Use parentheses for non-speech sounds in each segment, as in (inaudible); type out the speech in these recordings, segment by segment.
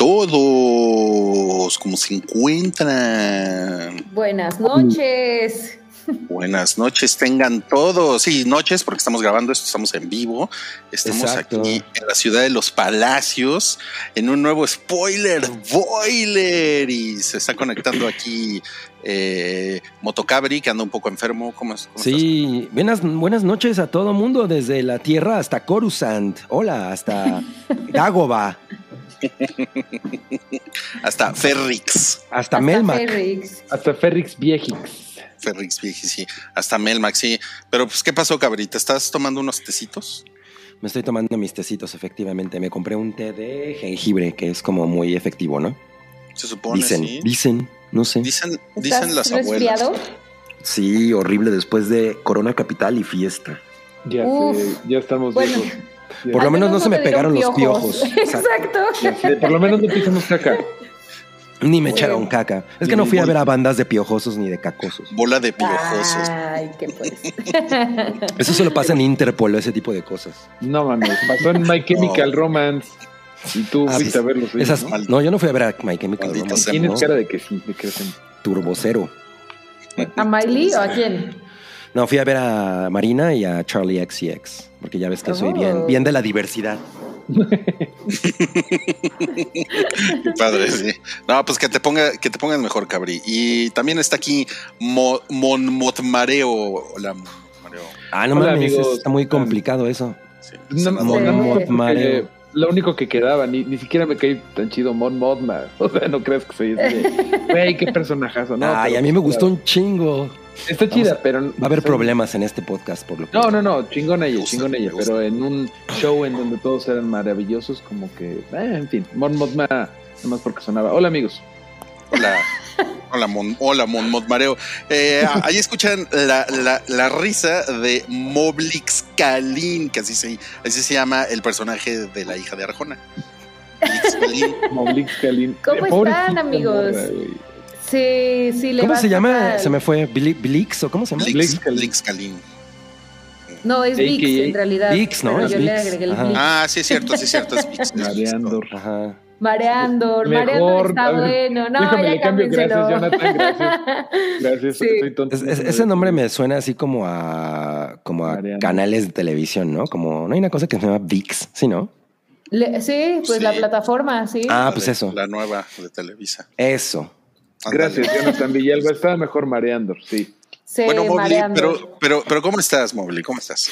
todos, ¿cómo se encuentran? Buenas noches. Buenas noches, tengan todos. Sí, noches, porque estamos grabando esto, estamos en vivo. Estamos Exacto. aquí en la ciudad de los Palacios, en un nuevo spoiler boiler. Y se está conectando aquí eh, Motocabri, que anda un poco enfermo. ¿Cómo, es- cómo Sí, buenas, buenas noches a todo mundo, desde la Tierra hasta Coruscant. Hola, hasta (laughs) Dagoba? (laughs) Hasta Ferrix. hasta Hasta Melmac. Ferrix. Hasta Ferrix Viejix. Ferrix, vieji, sí. Hasta Melmac, sí. Pero, pues, ¿qué pasó, Cabrita? ¿Estás tomando unos tecitos? Me estoy tomando mis tecitos, efectivamente. Me compré un té de jengibre, que es como muy efectivo, ¿no? Se supone, Dicen, sí. dicen, no sé. Dicen, ¿Estás dicen las abuelas. resfriado? Sí, horrible después de Corona Capital y fiesta. Ya, Uf. sé, ya estamos Bueno. viejos. Por lo menos no se me pegaron los piojos. Exacto. por lo menos no pisamos caca. Ni me Bueno. echaron caca. Es que no fui a ver a bandas de piojosos ni de cacosos. Bola de piojosos. Ay, qué pues. (laughs) Eso solo pasa en Interpol, ese tipo de cosas. No mames, pasó en My Chemical Romance. Y tú Ah, fuiste pues, a verlos. ellos, Esas, ¿no? ¿no? yo no fui a ver a My Chemical Maldito Romance. Tienes ¿no? cara de que sí, de que eres un- Turbo Cero. ¿A Miley o a quién? No, fui a ver a Marina y a Charlie XCX, porque ya ves que soy Oh. bien, bien de la diversidad. Qué (laughs) padre, sí. No, pues que te ponga, que te pongan mejor, Cabri. Y también está aquí Mo- Mon Motmareo. Hola, Motmareo. Ah, no Hola, mames, amigos. está muy complicado eso. Sí. No, Mon- no, Lo único que quedaba, ni, ni siquiera me caí tan chido Mon Modma. (laughs) O sea, no crees que soy de, Güey, qué personajazo. No, Ay, a mí me gustó un chingo. Está chida, a- pero. Va a haber problemas en este podcast, por lo que. No, no, no, chingón Me ella, me ella, pero en un show en donde todos eran maravillosos, como que, eh, en fin, Mon Modma, nomás porque sonaba. Hola amigos. Hola. Hola, Mon, hola, Mon Motmareo. Eh, ahí escuchan la, la, la risa de Moblix Kalin, que así se, así se llama el personaje de la hija de Arjona. Moblix Kalin. (laughs) ¿Cómo Eh, están, amigos? Sí, sí, le ¿Cómo se llama? Se me fue. Bli- ¿Blix o cómo se llama? Blix, Blix Kalin. No, es. Vix en realidad. Vix, ¿no? pero Es yo le agregué el. Blix. Ah, sí, es cierto, sí, es cierto. Es Vix. Ajá. Mareandor, Mejor, Mareandor está bueno. No, déjame ya cambio, gracias, Jonathan, gracias. (laughs) Gracias, Sí. soy tonto. Es- es- ese nombre me suena así como a como a Mariano. canales de televisión, ¿no? Como no hay una cosa que se llama VIX, ¿sí, no? Le- sí, pues Sí. la plataforma, sí. Ah, pues eso. La nueva de Televisa. Eso. Gracias. Jonathan Villalba. Estaba mejor Mareandor, sí. Sí, Bueno, Mobley, Mareandor. pero, pero, pero ¿cómo estás, Mobley? ¿Cómo estás?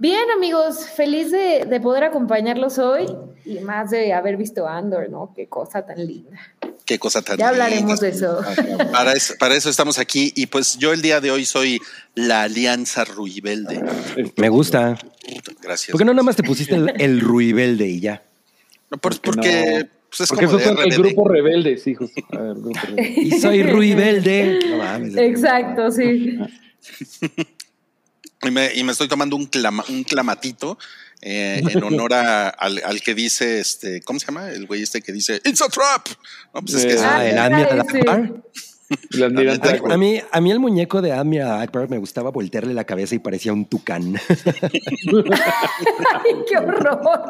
Bien, amigos, feliz de, de poder acompañarlos hoy y más de haber visto Andor, ¿no? Qué cosa tan linda. Qué cosa tan Ya hablaremos linda. de eso. (laughs) Para eso, para eso estamos aquí. Y pues yo el día de hoy soy la Alianza Ruibelde. Me gusta. Gracias. ¿Por qué no nada más te pusiste el, el Ruibelde y ya? No, por- Porque no. pues es Porque como el grupo rebelde, sí, justo. A ver, grupo (laughs) rebelde. Y soy Ruibelde. No mames. (laughs) Exacto, sí. Y me, y me estoy tomando un, clama- un clamatito eh, en honor a- al, al que dice, este, ¿cómo se llama? El güey este que dice, It's a trap. No, pues es que Eh, es- Ah, el Ah, Admiral sí. Akbar. A- Akbar. A mí, a mí el muñeco de Admiral Akbar me gustaba voltearle la cabeza y parecía un tucán. (laughs) Ay, qué horror.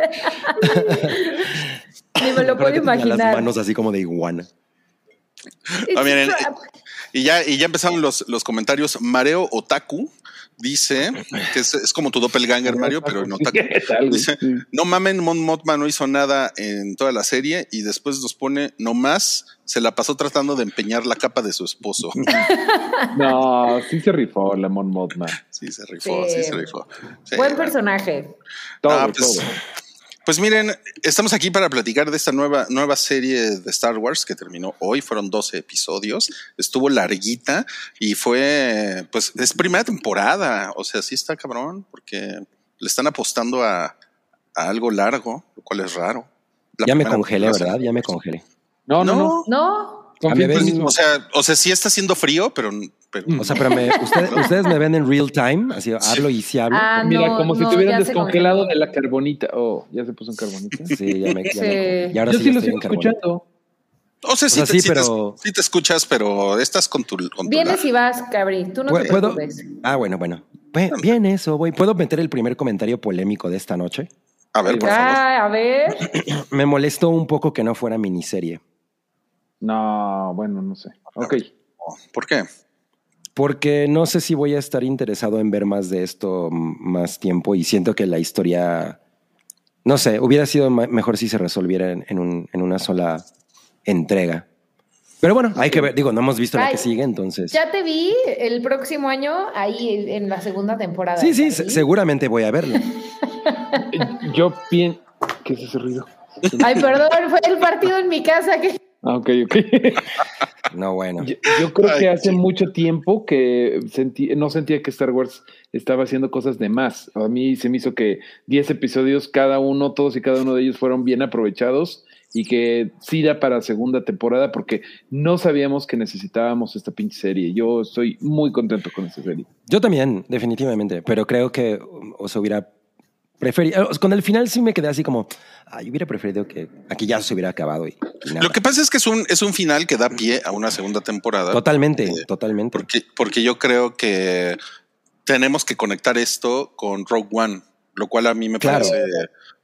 Ni me lo puedo tenía las imaginar. manos así como de iguana. It's Ah, miren, trap. Y ya, y ya empezaron los, los comentarios. Mareo Otaku dice que es, es como tu doppelganger, Mario, pero en Otaku. ¿Qué tal, güey? Dice, no mamen, Mon Mothma no hizo nada en toda la serie y después nos pone, nomás se la pasó tratando de empeñar la capa de su esposo. (laughs) No, sí se rifó la Mon Mothma. Sí, se rifó, sí, Sí. se rifó. Sí, Buen bueno. personaje. Todo, Ah, pues, todo. Pues miren, estamos aquí para platicar de esta nueva, nueva serie de Star Wars que terminó hoy. Fueron 12 episodios. Estuvo larguita y fue, pues, es primera temporada. O sea, sí está cabrón porque le están apostando a, a algo largo, lo cual es raro. La Ya me congelé, ¿verdad? Ya me congelé. No, no, no. O sea, o sea, sí está haciendo frío, pero, pero O sea, pero me, ustedes, (laughs) ustedes me ven en real time, así hablo y sí hablo. Ah, Mira, no, como si no, te hubieran descongelado de la carbonita. Oh, ya se puso en carbonita. Sí, ya me, ya me- y ahora Yo sí, sí lo estoy sigo escuchando. O sea, sí, sea, te, sí, sí te- pero- sí te escuchas, pero estás con tu. Con tu Vienes y vas, Cabri. Tú no te ¿Puedo? preocupes. Ah, bueno, bueno. Bien eso, voy. ¿Puedo meter el primer comentario polémico de esta noche? A ver, por favor. Ah, a ver. (clears throat) Me molestó un poco que no fuera miniserie. No, bueno, no sé. Ok. ¿Por qué? Porque no sé si voy a estar interesado en ver más de esto más tiempo y siento que la historia, no sé, hubiera sido mejor si se resolviera en, en un- en una sola entrega. Pero bueno, hay que ver, digo, no hemos visto la Ay, que sigue, entonces... Ya te vi el próximo año ahí en la segunda temporada. Sí, sí, se- seguramente voy a verla. (laughs) Yo pienso. ¿Qué es ese ruido? Ay, perdón, fue el partido en mi casa que. Ah, ok, ok. (laughs) No, bueno. Yo, yo creo Ay, que hace sí. mucho tiempo que sentí, no sentía que Star Wars estaba haciendo cosas de más. A mí se me hizo que 10 episodios, cada uno, todos y cada uno de ellos fueron bien aprovechados y que sí da para segunda temporada porque no sabíamos que necesitábamos esta pinche serie. Yo estoy muy contento con esta serie. Yo también, definitivamente, pero creo que o se hubiera preferido. Con el final sí me quedé así como, ay, hubiera preferido que aquí ya se hubiera acabado y, y nada. Lo que pasa es que es un, es un final que da pie a una segunda temporada. Totalmente, Eh, totalmente. Porque, porque yo creo que tenemos que conectar esto con Rogue One, lo cual a mí me Claro. parece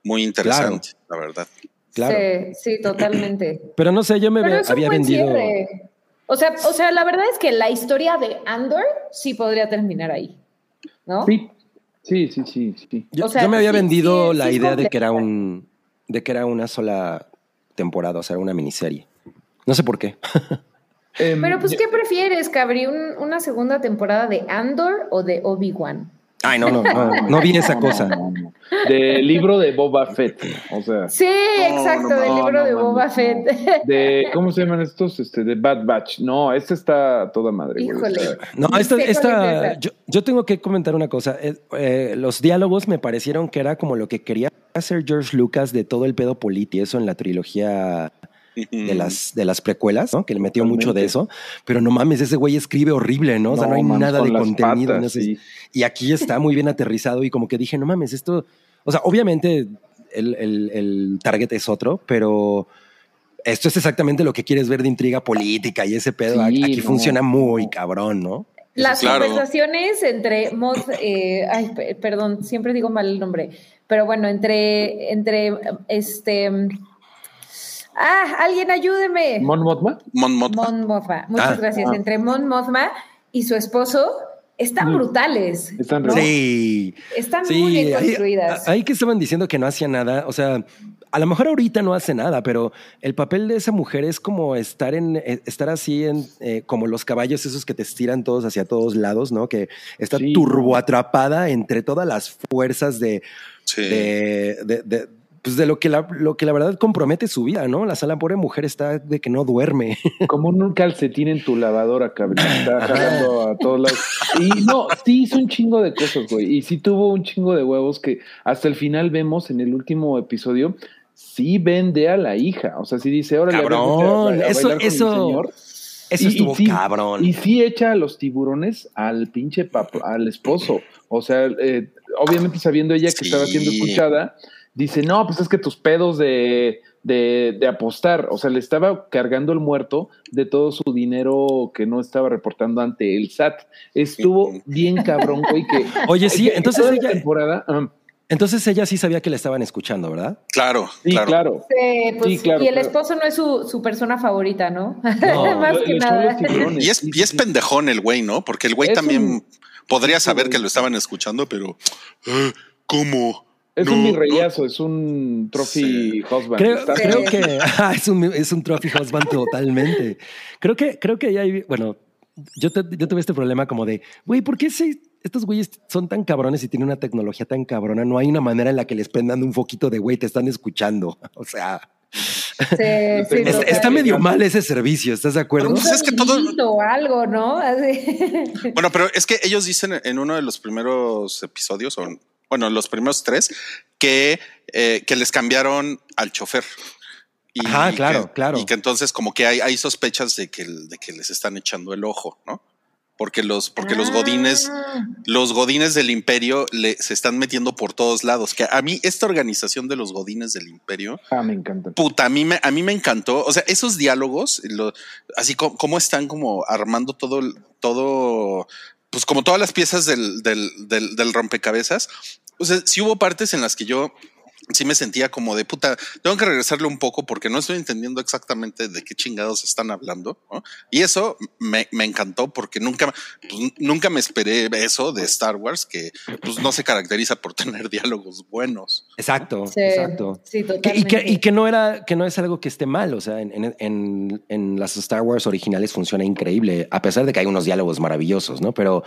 muy interesante, la verdad. Claro. Sí, sí, totalmente. (clears throat) Pero no sé, yo me Pero había vendido. cierre. O sea, o sea, la verdad es que la historia de Andor sí podría terminar ahí. ¿No? Sí, sí, sí, sí. sí. Yo, O sea, yo me había sí, vendido sí, la sí idea de que era un de que era una sola temporada, o sea, era una miniserie. No sé por qué. Em, Pero pues, ¿qué prefieres, Cabri? ¿Un- ¿Una segunda temporada de Andor o de Obi-Wan? Ay, no, no, no, no vi esa cosa. Del libro de Boba Fett. O sea, Sí, exacto, no, del libro no de Boba no. Fett. de ¿cómo se llaman estos? Este, de Bad Batch. No, este está toda madre. Híjole. No, esta, esta yo, yo tengo que comentar una cosa. Eh, eh, los diálogos me parecieron que era como lo que quería hacer George Lucas de todo el pedo politi, eso en la trilogía de las, de las precuelas, ¿no? Que le metió mucho de eso. Pero no mames, ese güey escribe horrible, ¿no? O sea, no, hay mames, nada con de contenido. patas, no sé. sí. Y aquí está muy bien aterrizado y como que dije, no mames, esto, o sea, obviamente el, el- el target es otro, pero esto es exactamente lo que quieres ver de intriga política y ese pedo. Sí, aquí no, funciona muy cabrón, ¿no? Las Claro. conversaciones entre Mod, eh, ay, pe- perdón, siempre digo mal el nombre, pero bueno, entre, entre, este, ah, alguien ayúdeme. ¿Mon Mothma? Mon Mothma. Mon Mothma, muchas Ah. gracias. Ah. Entre Mon Mothma y su esposo están brutales. Están ¿no? Sí. Están Sí, muy bien construidas. Ahí que estaban diciendo que no hacía nada, o sea, a lo mejor ahorita no hace nada, pero el papel de esa mujer es como estar en eh, estar así en eh, como los caballos esos que te estiran todos hacia todos lados, ¿no? Que está Sí. turbo atrapada entre todas las fuerzas de Sí. de, de- de- pues de lo que la lo que la verdad compromete su vida, ¿no? La sala pobre mujer está de que no duerme. (laughs) Como un calcetín en tu lavadora, cabrón. Está jalando a todos lados. Y no, sí hizo un chingo de cosas, güey. Y sí tuvo un chingo de huevos que hasta el final vemos en el último episodio. Sí vende a la hija. O sea, sí dice, ahora Cabrón, eso- eso- Eso Y- y estuvo sí, cabrón. Y sí echa a los tiburones al pinche pap- al esposo. O sea, eh, obviamente sabiendo ella que Sí. estaba siendo escuchada, dice, no, pues es que tus pedos de, de, de apostar. O sea, le estaba cargando el muerto de todo su dinero que no estaba reportando ante el SAT. Estuvo bien cabrón, güey, que... (laughs) Oye, sí, (laughs) que entonces la ella- temporada... Entonces ella sí sabía que le estaban escuchando, ¿verdad? Claro, sí, claro. claro. Sí, pues, Sí, claro, y el claro. esposo no es su, su persona favorita, ¿no? No, (laughs) Más que nada. Y es, y es pendejón el güey, ¿no? Porque el güey Es también un- podría saber que lo estaban escuchando, pero "Ah, ¿cómo? Es No, un no". mirreyazo, es un trophy Sí. husband. Creo, Está- creo que (laughs) ah, es un, es un trophy husband totalmente. Creo que, creo que ya hay, bueno, yo, te- yo tuve este problema como de, güey, ¿por qué se- estos güeyes son tan cabrones y tienen una tecnología tan cabrona? No hay una manera en la que les prendan un foquito de, güey, te están escuchando. (laughs) O sea, Sí, (laughs) sí, Es- es- total. está medio mal ese servicio, ¿estás de acuerdo? Pues es que todo- O algo, ¿no? Así. Bueno, pero es que ellos dicen en uno de los primeros episodios, o bueno, los primeros tres, que, eh, que les cambiaron al chofer. Y Ajá, claro, que- claro. Y que entonces como que hay, hay sospechas de que, de que les están echando el ojo, ¿no? porque los, porque los godines, Ah. los godines del imperio le, se están metiendo por todos lados. Que a mí, esta organización de los godines del imperio, Ah, me encanta. puta, a mí me, a mí me encantó. O sea, esos diálogos, lo- así como, como están como armando todo, el- todo, pues como todas las piezas del, del, del, del rompecabezas. O sea, sí hubo partes en las que yo sí me sentía como de puta, tengo que regresarle un poco porque no estoy entendiendo exactamente de qué chingados están hablando. ¿no? Y eso me, me encantó porque nunca, pues, nunca me esperé eso de Star Wars, que pues no se caracteriza por (laughs) tener diálogos buenos. Exacto, Sí, exacto. sí, Que- totalmente. y, que, y que no era, que no es algo que esté mal. O sea, en, en- en- en las Star Wars originales funciona increíble, a pesar de que hay unos diálogos maravillosos, ¿no? Pero,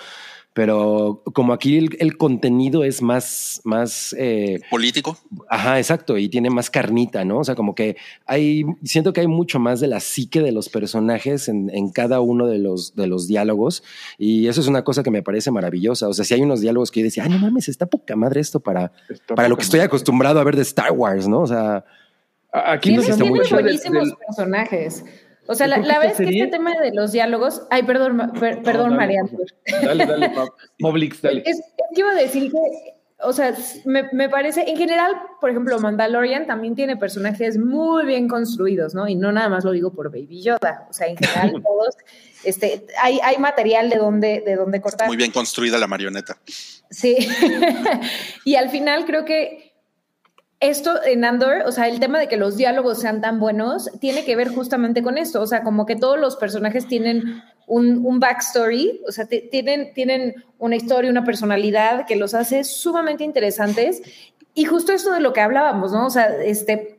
pero como aquí el, el contenido es más, más eh, Político. Ajá, exacto, y tiene más carnita, ¿no? O sea, como que hay, siento que hay mucho más de la psique de los personajes en, en cada uno de los, de los diálogos, y eso es una cosa que me parece maravillosa. O sea, si hay unos diálogos que yo decía, ah, no mames, está poca madre esto para, Está para lo que estoy madre. acostumbrado a ver de Star Wars, ¿no? O sea, Aquí nos buenísimos del- personajes. O sea, la, la vez que este tema de los diálogos. Ay, perdón, per- perdón, dale, María. Dale, dale, Mo- Moblix, (laughs) dale. Es, es que iba a decir que, o sea, me, me parece, en general, por ejemplo, Mandalorian también tiene personajes muy bien construidos, ¿no? Y no nada más lo digo por Baby Yoda, o sea, en general (laughs) todos, este, hay, hay material de donde, de donde cortar. Muy bien construida la marioneta. Sí. (laughs) y al final creo que esto en Andor, o sea, el tema de que los diálogos sean tan buenos, tiene que ver justamente con esto. O sea, como que todos los personajes tienen un, un backstory, o sea, tienen, tienen una historia, una personalidad que los hace sumamente interesantes. Y justo esto de lo que hablábamos, ¿no? O sea, este,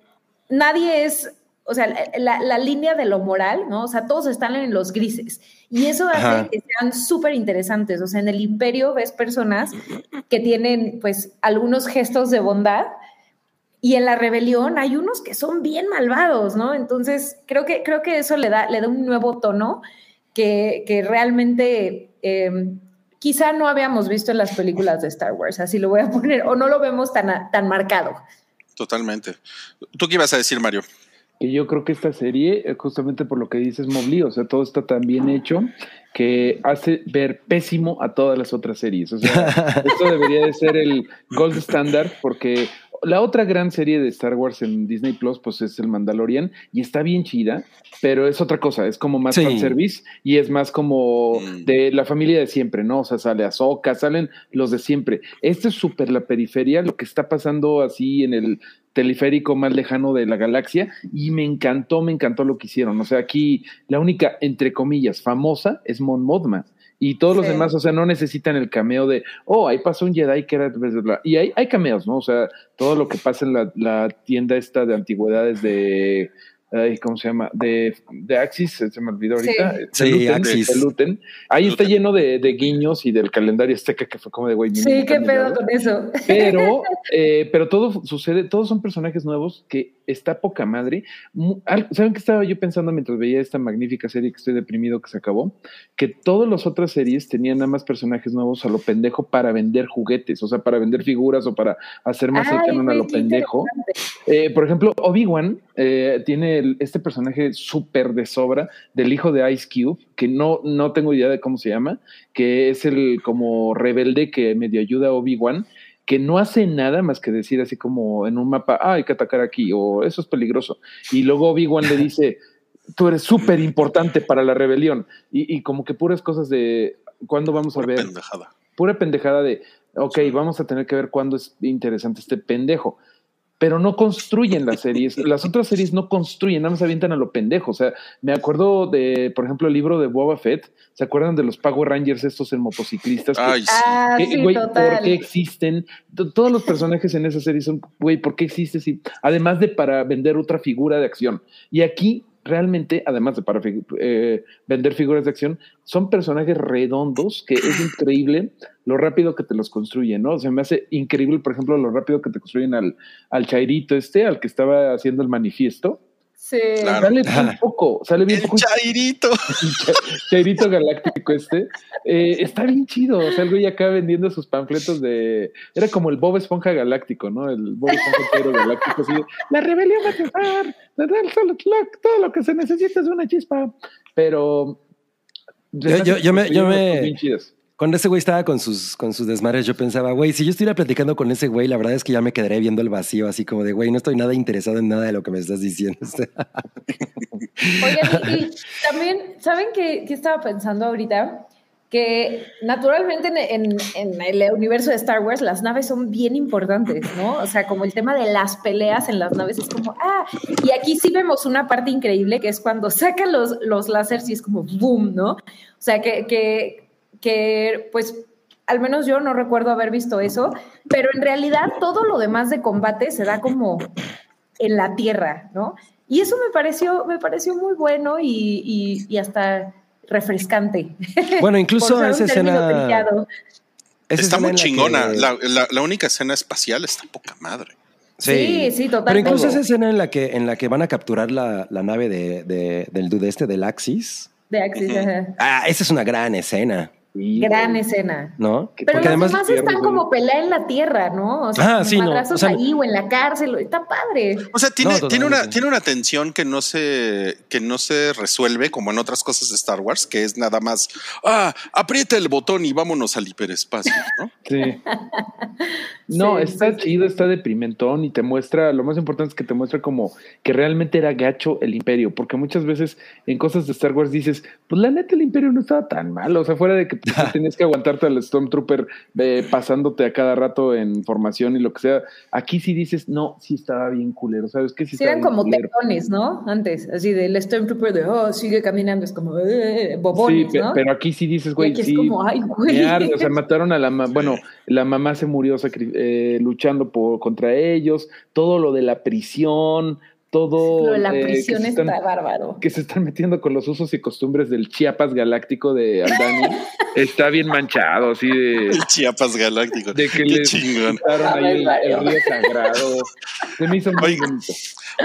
nadie es, o sea, la, la- la línea de lo moral, ¿no? O sea, todos están en los grises. Y eso hace Ajá. que sean súper interesantes. O sea, en el imperio ves personas que tienen, pues, algunos gestos de bondad. Y en la rebelión hay unos que son bien malvados, ¿no? Entonces, creo que, creo que eso le da, le da un nuevo tono que, que realmente eh, quizá no habíamos visto en las películas de Star Wars, así lo voy a poner, o no lo vemos tan, tan marcado. Totalmente. ¿Tú qué ibas a decir, Mario? que yo creo que esta serie, eh, justamente por lo que dices, Mobley, o sea, todo está tan bien hecho que hace ver pésimo a todas las otras series. O sea, (laughs) esto debería de ser el gold standard porque la otra gran serie de Star Wars en Disney Plus, pues es el Mandalorian y está bien chida, pero es otra cosa, es como más Sí. fanservice y es más como Mm. de la familia de siempre, ¿no? O sea, sale Ahsoka, salen los de siempre. Este es súper la periferia, lo que está pasando así en el teleférico más lejano de la galaxia y me encantó, me encantó lo que hicieron. O sea, aquí la única, entre comillas, famosa es Mon Mothma. Y todos los demás, o sea, no necesitan el cameo de, oh, ahí pasó un Jedi que era... bla, bla, bla". Y hay, hay cameos, ¿no? O sea, todo lo que pasa en la, la tienda esta de antigüedades de... ay, ¿Cómo se llama? De, de Axis, se me olvidó Sí. ahorita. De Sí, Luten, Axis. de Luten. Ahí está lleno de, de guiños y del calendario azteca que fue como de, güey, Sí, qué pedo con eso. Pero, (laughs) eh, pero todo sucede, todos son personajes nuevos que está poca madre. ¿Saben qué estaba yo pensando mientras veía esta magnífica serie que estoy deprimido que se acabó? Que todas las otras series tenían nada más personajes nuevos a lo pendejo para vender juguetes, o sea, para vender figuras o para hacer más canon a lo pendejo. Eh, por ejemplo, Obi-Wan eh, tiene el- este personaje súper de sobra del hijo de Ice Cube, que no, no tengo idea de cómo se llama, que es el como rebelde que medio ayuda a Obi-Wan, que no hace nada más que decir así como en un mapa, ah, hay que atacar aquí, o eso es peligroso. Y luego Obi-Wan le dice, tú eres súper importante para la rebelión. Y, y como que puras cosas de, ¿cuándo vamos a Pura ver? pendejada. pura pendejada de, ok, vamos a tener que ver cuándo es interesante este pendejo. Pero no construyen las series. (laughs) Las otras series no construyen, nada más avientan a lo pendejo. O sea, me acuerdo de, por ejemplo, el libro de Boba Fett. ¿Se acuerdan de los Power Rangers estos en motociclistas? que- Ay, sí. Ah, que, sí, güey, total. ¿Por qué existen? Todos los personajes en esa serie son, güey, ¿por qué existe? Si, además de para vender otra figura de acción. Y aquí, realmente, además de para eh, vender figuras de acción, son personajes redondos que es (clears throat) increíble lo rápido que te los construyen, ¿no? O sea, me hace increíble, por ejemplo, lo rápido que te construyen al, al Chairito este, al que estaba haciendo el manifiesto. Sí. Claro. Sale bien (laughs) poco, sale bien El poco. chairito. (laughs) Chairito Galáctico este, eh, está bien chido. O sea, el güey acá vendiendo sus panfletos de. Era como el Bob Esponja Galáctico, ¿no? El Bob Esponja Galáctico. Así la rebelión va a triunfar. Solo- Todo lo que se necesita es una chispa. Pero Yo- yo- yo me- yo me- Bien chidas. Cuando ese güey estaba con sus, con sus desmadres, yo pensaba, güey, si yo estuviera platicando con ese güey, la verdad es que ya me quedaré viendo el vacío, así como de, güey, no estoy nada interesado en nada de lo que me estás diciendo. (laughs) Oigan, y, también, ¿saben qué, qué estaba pensando ahorita? Que naturalmente en, en- en el universo de Star Wars las naves son bien importantes, ¿no? O sea, como el tema de las peleas en las naves es como, ah, y aquí sí vemos una parte increíble que es cuando sacan los, los láseres y es como boom, ¿no? O sea, que, que pues al menos yo no recuerdo haber visto eso, pero en realidad todo lo demás de combate se da como en la tierra, ¿no? Y eso me pareció, me pareció muy bueno y, y- y hasta refrescante. bueno, (laughs) incluso Por esa escena. esa está escena muy chingona. que- La, la- la única escena espacial está poca madre. Sí, sí, Pero totalmente. incluso esa escena en la que, en la que van a capturar la, la nave de, de- del dude este, del Axis. De Axis, ajá. Ah, esa es una gran escena, Sí, Gran escena. ¿no? Pero Porque los además, demás están como pelea en la tierra, ¿no? O sea, Ah, sí, no, madrazos o sea- ahí o en la cárcel. Está padre. O sea, tiene, No, tiene, una, tiene una tensión que no se, que no se resuelve como en otras cosas de Star Wars, que es nada más, ah, aprieta el botón y vámonos al hiperespacio, ¿no? (laughs) Sí. (laughs) No, Sí, está sí, sí. chido, está deprimentón y te muestra, lo más importante es que te muestra como que realmente era gacho el imperio, porque muchas veces en cosas de Star Wars dices, pues la neta el imperio no estaba tan mal, o sea, fuera de que (laughs) tenías que aguantarte al Stormtrooper eh, pasándote a cada rato en formación y lo que sea, aquí sí dices, no, sí estaba bien culero, ¿sabes qué? Sí, Sí, eran como culero. tecones, ¿no? Antes, así del Stormtrooper de, oh, sigue caminando, es como, eh, Sí, bobones, ¿no? pero aquí sí dices, güey, aquí es sí. como, ay, güey. o sea, (laughs) mataron a la mamá. Bueno, la mamá se murió eh, luchando por, contra ellos. Todo lo de la prisión, todo. Lo de la eh, que prisión se están- está bárbaro. Que se están metiendo con los usos y costumbres del Chiapas galáctico de Aldani. (laughs) está bien manchado, así de. El Chiapas Galáctico. De que Qué le chingón. quitaron ahí el, el río sagrado. Se me hizo muy Oiga. bonito.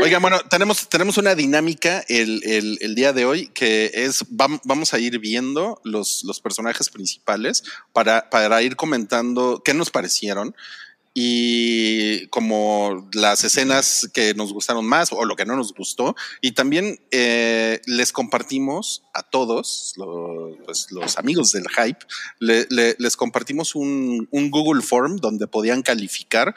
Oigan, bueno, tenemos, tenemos una dinámica el, el- el día de hoy que es, vam- vamos a ir viendo los, los personajes principales para, para ir comentando qué nos parecieron y como las escenas que nos gustaron más o lo que no nos gustó. Y también eh, les compartimos a todos, lo- pues, los amigos del hype, le- le- les compartimos un, un Google Form donde podían calificar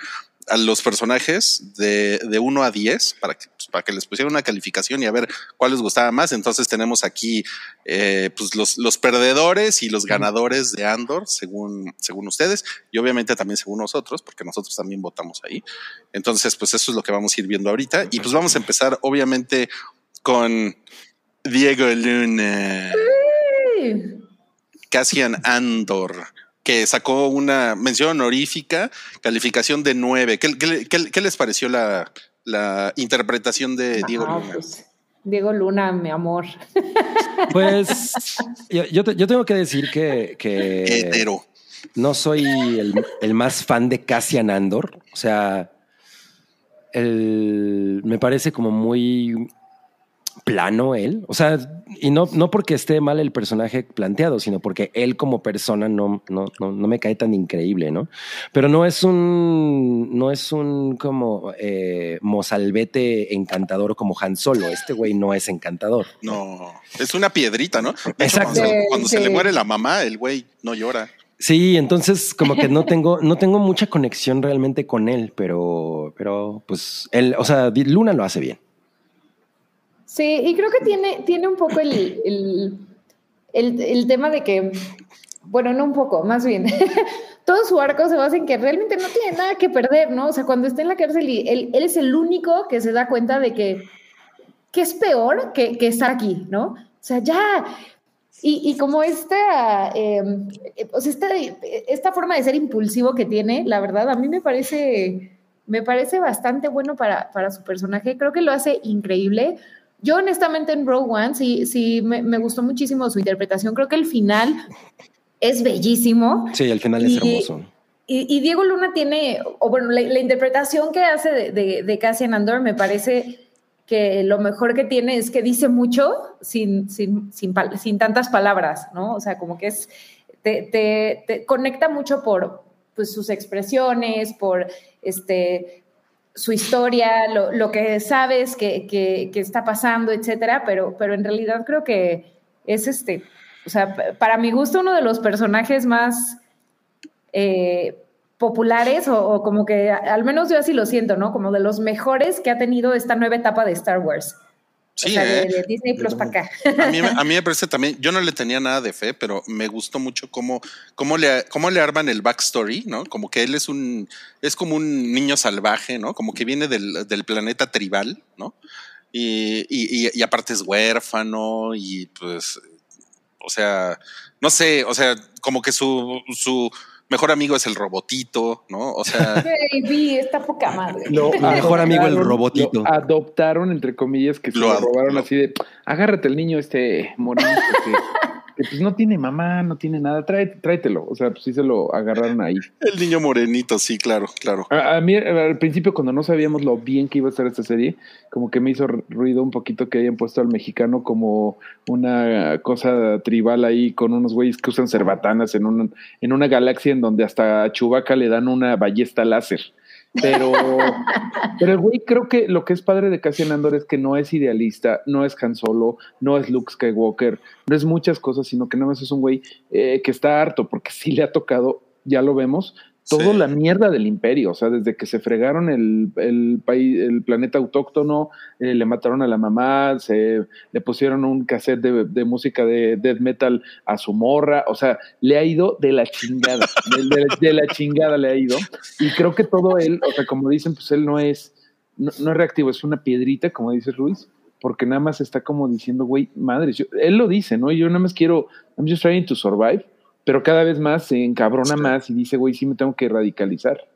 a los personajes de, de 1 a 10 para que, pues, para que les pusieran una calificación y a ver cuál les gustaba más. Entonces tenemos aquí eh, pues los, los perdedores y los ganadores de Andor, según, según ustedes, y obviamente también según nosotros, porque nosotros también votamos ahí. Entonces, pues eso es lo que vamos a ir viendo ahorita. Y pues vamos a empezar, obviamente, con Diego Luna. Cassian Andor. Que sacó una mención honorífica, calificación de 9. ¿Qué, qué- qué- qué les pareció la, la interpretación de Diego Ah, Luna? pues, Diego Luna, mi amor. (laughs) Pues yo, yo te- yo tengo que decir que, que Hetero. no soy el, el más fan de Cassian Andor. O sea, el- me parece como muy plano él. O sea, y no, no porque esté mal el personaje planteado, sino porque él como persona no, no, no, no me cae tan increíble, ¿no? Pero no es un, no es un como eh, mozalbete encantador como Han Solo. Este güey no es encantador. No, es una piedrita, ¿no? Hecho, Exacto. Cuando, se, Sí, le muere la mamá, el güey no llora. Sí, entonces como que no tengo, no tengo mucha conexión realmente con él, pero, pero pues él, o sea, Luna lo hace bien. Sí, y creo que tiene, tiene un poco el, el, el- el tema de que, bueno, no un poco, más bien, (laughs) todo su arco se basa en que realmente no tiene nada que perder, ¿no? O sea, cuando está en la cárcel y él, él es el único que se da cuenta de que, que es peor que, que estar aquí, ¿no? O sea, ya. Y, y como esta, eh, o sea, esta, esta forma de ser impulsivo que tiene, la verdad, a mí me parece, me parece bastante bueno para, para su personaje. Creo que lo hace increíble. Yo honestamente en Rogue One sí, sí me, me gustó muchísimo su interpretación. Creo que el final es bellísimo. Sí, al final es Y- hermoso. Y, y Diego Luna tiene, o bueno, la, la interpretación que hace de, de, de Cassian Andor me parece que lo mejor que tiene es que dice mucho sin, sin, sin, sin tantas palabras, ¿no? O sea, como que es, te, te, te conecta mucho por pues, sus expresiones, por este, su historia, lo, lo que sabes que, está pasando, etcétera, pero, pero en realidad creo que es este, O sea, para mi gusto, uno de los personajes más eh, populares, o, o como que al menos yo así lo siento, ¿no? Como de los mejores que ha tenido esta nueva etapa de Star Wars. Sí, o sea, de, ¿eh? de Disney Plus para acá. A mí, me- a mí me (laughs) parece también, yo no le tenía nada de fe, pero me gustó mucho cómo, cómo, le, cómo le arman el backstory, ¿no? Como que él es un, es como un niño salvaje, ¿no? Como que viene del, del planeta tribal, ¿no? Y, y, y- y aparte es huérfano y pues, o sea, no sé, o sea, como que su, su mejor amigo es el robotito, ¿no? O sea, (laughs) Baby, está poca madre. Lo Mi mejor amigo, el robotito. lo adoptaron, entre comillas, que se Lo robaron lo- así de, agárrate el niño este morenito que, (laughs) que, pues no tiene mamá, no tiene nada, trae, tráetelo. O sea, pues sí se lo agarraron ahí. (laughs) el niño morenito, sí, claro, claro. A, a mí al principio cuando no sabíamos lo bien que iba a estar esta serie, como que me hizo ruido un poquito que hayan puesto al mexicano como una cosa tribal ahí con unos güeyes que usan cerbatanas en, un, en una galaxia en donde hasta a Chewbacca le dan una ballesta láser. Pero, (laughs) pero el güey creo que lo que es padre de Cassian Andor es que no es idealista, no es Han Solo, no es Luke Skywalker, no es muchas cosas, sino que nada más es un güey eh, que está harto porque sí le ha tocado, ya lo vemos, todo Sí. la mierda del imperio, o sea, desde que se fregaron el, el país, el planeta autóctono, eh, le mataron a la mamá, se le pusieron un cassette de, de música de death metal a su morra, o sea, le ha ido de la chingada, (laughs) de, de- de la chingada le ha ido, y creo que todo él, o sea, como dicen, pues él no es, no, no es reactivo, es una piedrita, como dice Ruiz, porque nada más está como diciendo, güey, madre, yo- él lo dice, ¿no? Yo nada más quiero, I'm just trying to survive, pero cada vez más se encabrona más y dice, güey, sí me tengo que radicalizar.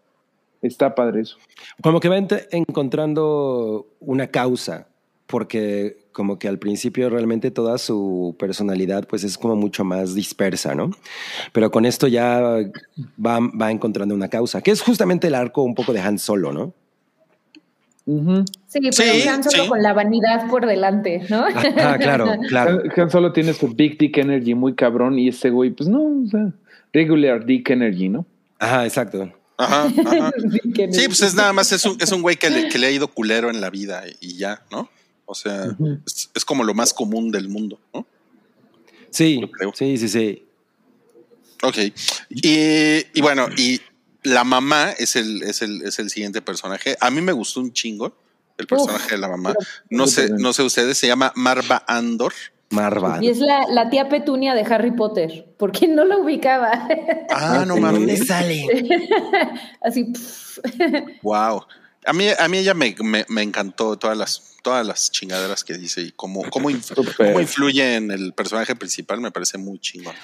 Está padre eso. Como que va encontrando una causa, porque como que al principio realmente toda su personalidad pues es como mucho más dispersa, ¿no? Pero con esto ya va, va encontrando una causa, que es justamente el arco un poco de Han Solo, ¿no? Ujú. Sí, pero Sí, Han solo sí. con la vanidad por delante, ¿no? Ah, claro, (laughs) claro. Han, Solo tiene su Big Dick Energy muy cabrón y ese güey, pues no, o sea, regular Dick Energy, ¿no? Ajá, exacto. Ajá, ajá. (laughs) Sí, pues es nada más, es un, es un güey que le, que le ha ido culero en la vida y ya, ¿no? O sea, es, es como lo más común del mundo, ¿no? Sí, sí, sí, sí. Ok. Y, y bueno, y la mamá es el, es el, es el siguiente personaje. A mí me gustó un chingo el personaje de la mamá. No sé, no sé ustedes, se llama Marva Andor. Marva. Y es la, la tía Petunia de Harry Potter, porque no la ubicaba. Ah, no sí. mames. sale? (laughs) Así, pff. Wow. A mí, a mí ella me, me, me encantó todas las, todas las chingaderas que dice y cómo, cómo, cómo influye en el personaje principal, me parece muy chingón.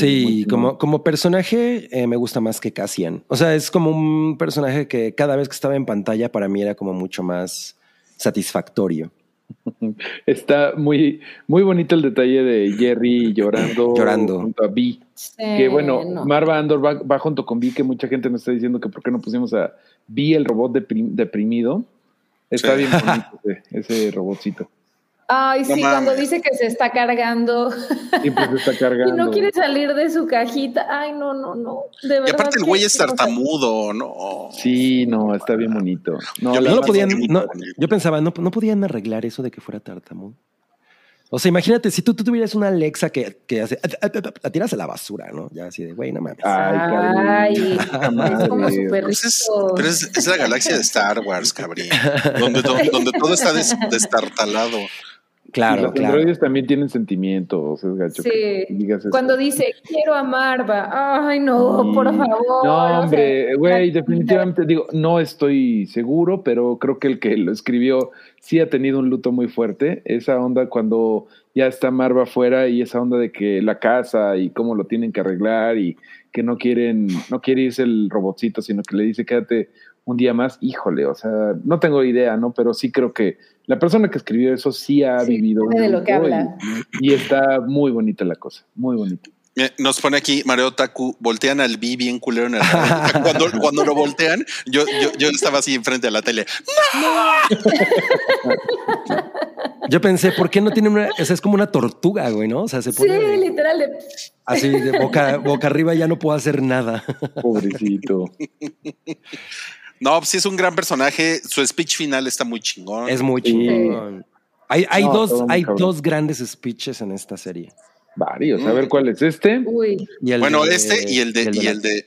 Sí, como, como personaje eh, me gusta más que Cassian. O sea, es como un personaje que cada vez que estaba en pantalla para mí era como mucho más satisfactorio. (laughs) Está muy, muy bonito el detalle de Jerry llorando, (laughs) Llorando. junto a Vi. Que bueno, no. Marva Andor va, va junto con Vi, que mucha gente nos está diciendo que por qué no pusimos a Vi, el robot deprim- deprimido. Está Sí. bien bonito (laughs) ese, ese robotcito. Ay, No sí, cuando dice que se está cargando Siempre se está (laughs) y cargando. no quiere salir de su cajita. Ay, no, no, no. De verdad. Y aparte el güey es tartamudo, ¿no? Sí, no, está bien bonito. No, Yo No lo podían, no, bonito. yo pensaba, no, no podían arreglar eso de que fuera tartamudo. O sea, imagínate, si tú, tú tuvieras una Alexa que, que hace, la tiras a la basura, ¿no? Ya así de, güey, no mames. Ay, Ay, (laughs) es como Madre. su perrito. Pues es, pero es, es la galaxia de Star Wars, cabrón. Donde, to- donde todo está des- destartalado. Claro, los claro. androides también tienen sentimientos, es gacho. Sí. que digas eso. Cuando dice, quiero a Marva. Ay, no, por favor. No, o sea, hombre, güey, la- definitivamente digo, no estoy seguro, pero creo que el que lo escribió sí ha tenido un luto muy fuerte. Esa onda cuando ya está Marva afuera y esa onda de que la casa y cómo lo tienen que arreglar y que no quieren, no quiere irse el robotcito, sino que le dice quédate un día más, híjole, o sea, no tengo idea, ¿no? Pero sí creo que la persona que escribió eso sí ha Sí, vivido. de lo que y- habla. Y, está muy bonita la cosa, muy bonita. Nos pone aquí Mario Taku, voltean al B bien culero en el (laughs) cuando, cuando lo voltean, yo, yo, yo estaba así enfrente de la tele. (laughs) Yo pensé, ¿por qué no tiene una, o sea, es como una tortuga, güey, ¿no? O sea, se Sí, pone literal. de- así de boca, boca arriba, ya no puedo hacer nada. Pobrecito. (laughs) No, pues sí es un gran personaje. Su speech final está muy chingón. Es muy Sí. chingón. Hay, hay No, dos, hay cabrón. dos grandes speeches en esta serie. Varios. A ver cuál es este. Uy, Y el Bueno, de- este y el de, y la- el de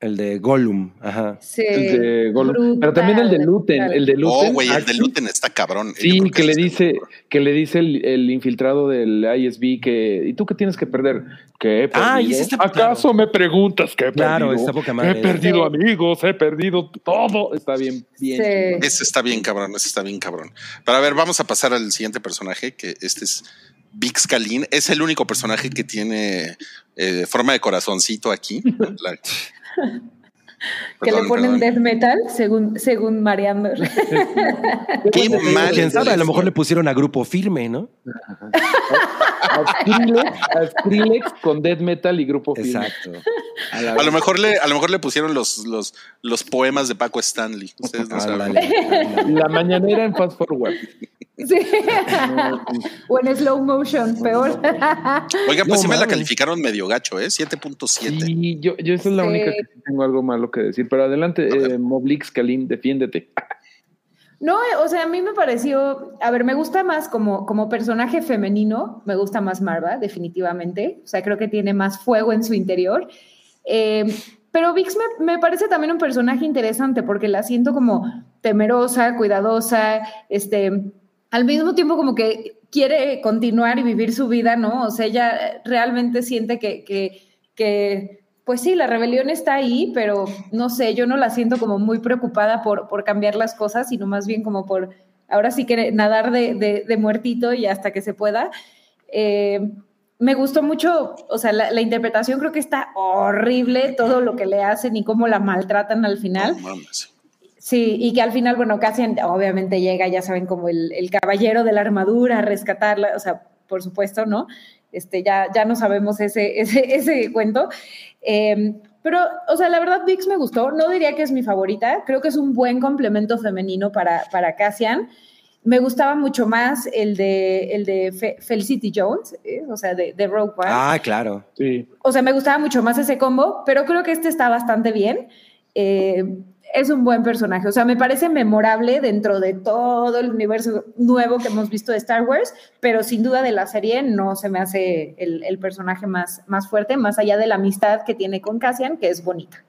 el de Gollum. Ajá. sí. El de Gollum. brutal, Pero también el de Luten. brutal. El de Luten. Oh, güey, el aquí- de Luten está cabrón. Yo Sí, que le dice, que le dice el, el infiltrado del ISB que, ¿y tú qué tienes que perder? ¿Qué he perdido? Ah, y ese está- ¿Acaso me preguntas qué he Claro, perdido? está poca madre. He perdido Sí. amigos, he perdido todo. Está bien, bien. Sí. Ese está bien cabrón, ese está bien cabrón. Pero a ver, vamos a pasar al siguiente personaje, que este es Vix Kalin. Es el único personaje que tiene eh, forma de corazoncito aquí. (laughs) La- 呵。(laughs) que le ponen perdón. death metal, según, según Mariano. (laughs) Qué mal Quién sabe, a lo mejor le pusieron a grupo firme, ¿no? A Skrillex, a Skrillex con death metal y grupo firme. Exacto. A la A lo mejor le, a lo mejor le pusieron los, los, los poemas de Paco Stanley. Ustedes no saben. La mañanera en Fast Forward. Sí. o en slow motion, peor. Oigan, pues No sí me la calificaron medio gacho, ¿eh? 7.7. Sí, yo, yo esa es la Sí. única que tengo algo malo que decir. Pero adelante, eh, Moblix, Kalim, defiéndete. No, o sea, a mí me pareció, a ver, me gusta más como, como personaje femenino, me gusta más Marva, definitivamente. O sea, creo que tiene más fuego en su interior. Eh, pero Vix me, me parece también un personaje interesante porque la siento como temerosa, cuidadosa, este, al mismo tiempo como que quiere continuar y vivir su vida, ¿no? O sea, ella realmente siente que, que, que pues sí, la rebelión está ahí, pero no sé, yo no la siento como muy preocupada por, por cambiar las cosas, sino más bien como por, ahora sí que nadar de, de, de muertito y hasta que se pueda. Eh, me gustó mucho, o sea, la, la, interpretación creo que está horrible, todo lo que le hacen y cómo la maltratan al final. No. Sí, y que al final, bueno, Cassian obviamente llega, ya saben, como el, el caballero de la armadura a rescatarla, o sea, por supuesto, ¿no? Este, ya, ya no sabemos ese, ese, ese cuento. Eh, pero, o sea, la verdad, Vix me gustó. No diría que es mi favorita. Creo que es un buen complemento femenino para, para Cassian. Me gustaba mucho más el de, el de Fe Felicity Jones, ¿eh? o sea, de, de Rogue One. Ah, claro. Sí. O sea, me gustaba mucho más ese combo, pero creo que este está bastante bien. Eh, es un buen personaje. O sea, me parece memorable dentro de todo el universo nuevo que hemos visto de Star Wars, pero sin duda de la serie no se me hace el, el personaje más, más fuerte, más allá de la amistad que tiene con Cassian, que es bonita.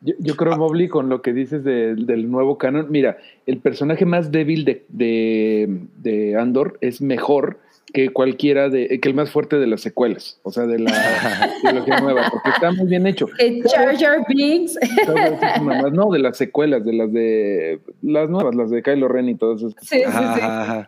Yo, creo, Mobley, con lo que dices de, del nuevo canon, mira, el personaje más débil de, de Andor es mejor que cualquiera de, que el más fuerte de las secuelas, o sea, de la (laughs) trilogía nueva, porque está muy bien hecho. Jar Jar Binks. No, de las secuelas, de las de las nuevas, las de Kylo Ren y todas esas. Sí, sí, sí.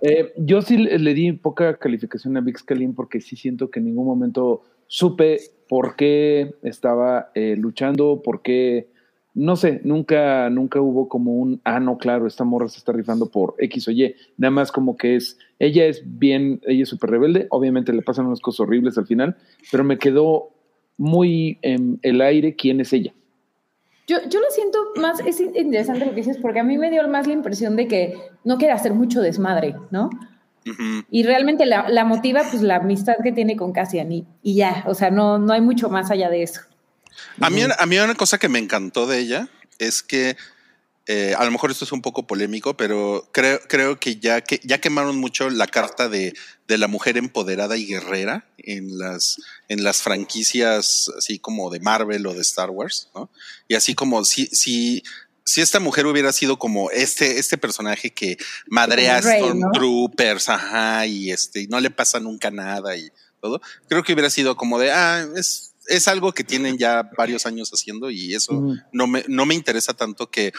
Eh, yo sí le, le di poca calificación a Vix Kalim porque sí siento que en ningún momento supe por qué estaba eh, luchando, por qué, no sé, nunca, nunca hubo como un, ah, no, claro, esta morra se está rifando por X o Y, nada más como que es, ella es bien, ella es súper rebelde, obviamente le pasan unas cosas horribles al final, pero me quedó muy en el aire quién es ella. Yo, yo lo siento más, es interesante lo que dices, porque a mí me dio más la impresión de que no quiere hacer mucho desmadre, ¿no? Uh -huh. Y realmente la, la, motiva pues la amistad que tiene con Cassian y, y ya, o sea, no, no hay mucho más allá de eso. A mí, a mí una cosa que me encantó de ella es que eh, a lo mejor esto es un poco polémico, pero creo, creo que ya, que ya quemaron mucho la carta de, de la mujer empoderada y guerrera en las, en las franquicias así como de Marvel o de Star Wars, ¿no? Y así como si, si, si esta mujer hubiera sido como este, este personaje que madrea Stormtroopers, ¿no? ajá, y este, no le pasa nunca nada y todo, creo que hubiera sido como de, ah, es, es algo que tienen ya varios años haciendo y eso no, me, no me interesa tanto que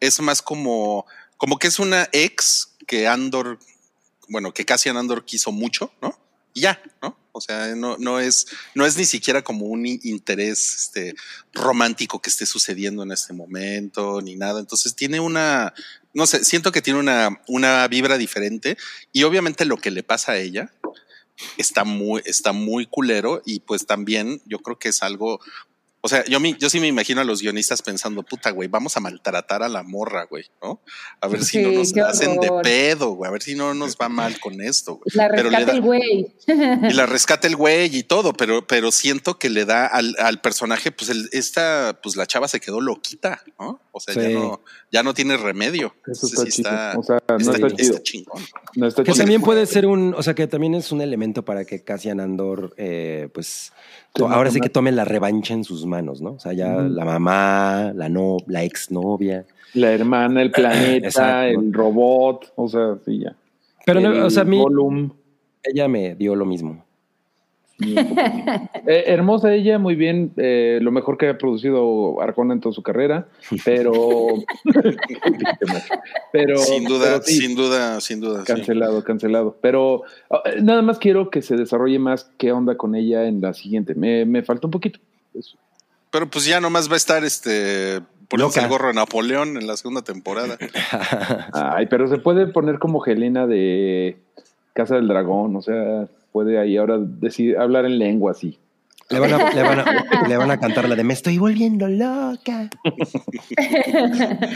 es más como, como que es una ex que Andor, bueno, que Cassian Andor quiso mucho, ¿no? Y ya, ¿no? O sea, no, no, es, no es ni siquiera como un interés este, romántico que esté sucediendo en este momento, ni nada. Entonces tiene una, no sé, siento que tiene una, una vibra diferente y obviamente lo que le pasa a ella está muy, está muy culero y pues también yo creo que es algo O sea, yo, mi, yo sí me imagino a los guionistas pensando, puta, güey, vamos a maltratar a la morra, güey, ¿no? A ver si no nos hacen de pedo, güey, a ver si no nos va mal con esto, güey. La Pero rescata da- el güey. (laughs) y la rescata el güey y todo, pero, pero siento que le da al, al personaje, pues el, esta, pues la chava se quedó loquita, ¿no? O sea, ya no, ya no tiene remedio. Eso Entonces, está sí chido. O sea, no está, está chido. está chingón. No está Que chido. también puede ser un, o sea, que también es un elemento para que Cassian Andor, eh, pues, ahora sí que tome la revancha en sus manos, ¿no? O sea, ya la mamá, la no, la exnovia. La hermana, el planeta, Exacto. el robot, o sea, sí, ya. Pero, no, o sea, a mí, ella me dio lo mismo. Sí. (laughs) Eh, hermosa ella, muy bien, eh, lo mejor que ha producido Arcona en toda su carrera, (laughs) pero pero sin duda, pero sí, sin duda, sin duda. sí. cancelado, cancelado. Pero eh, nada más quiero que se desarrolle más qué onda con ella en la siguiente. Me, me falta un poquito. Eso. Pero pues ya nomás va a estar este poniéndose Loca. el gorro de Napoleón en la segunda temporada. (laughs) Ay, pero se puede poner como Helena de Casa del Dragón, o sea, puede ahí ahora decir, hablar en lengua así. Le van, a, le, van a, le van a cantar la de Me estoy volviendo loca. (laughs)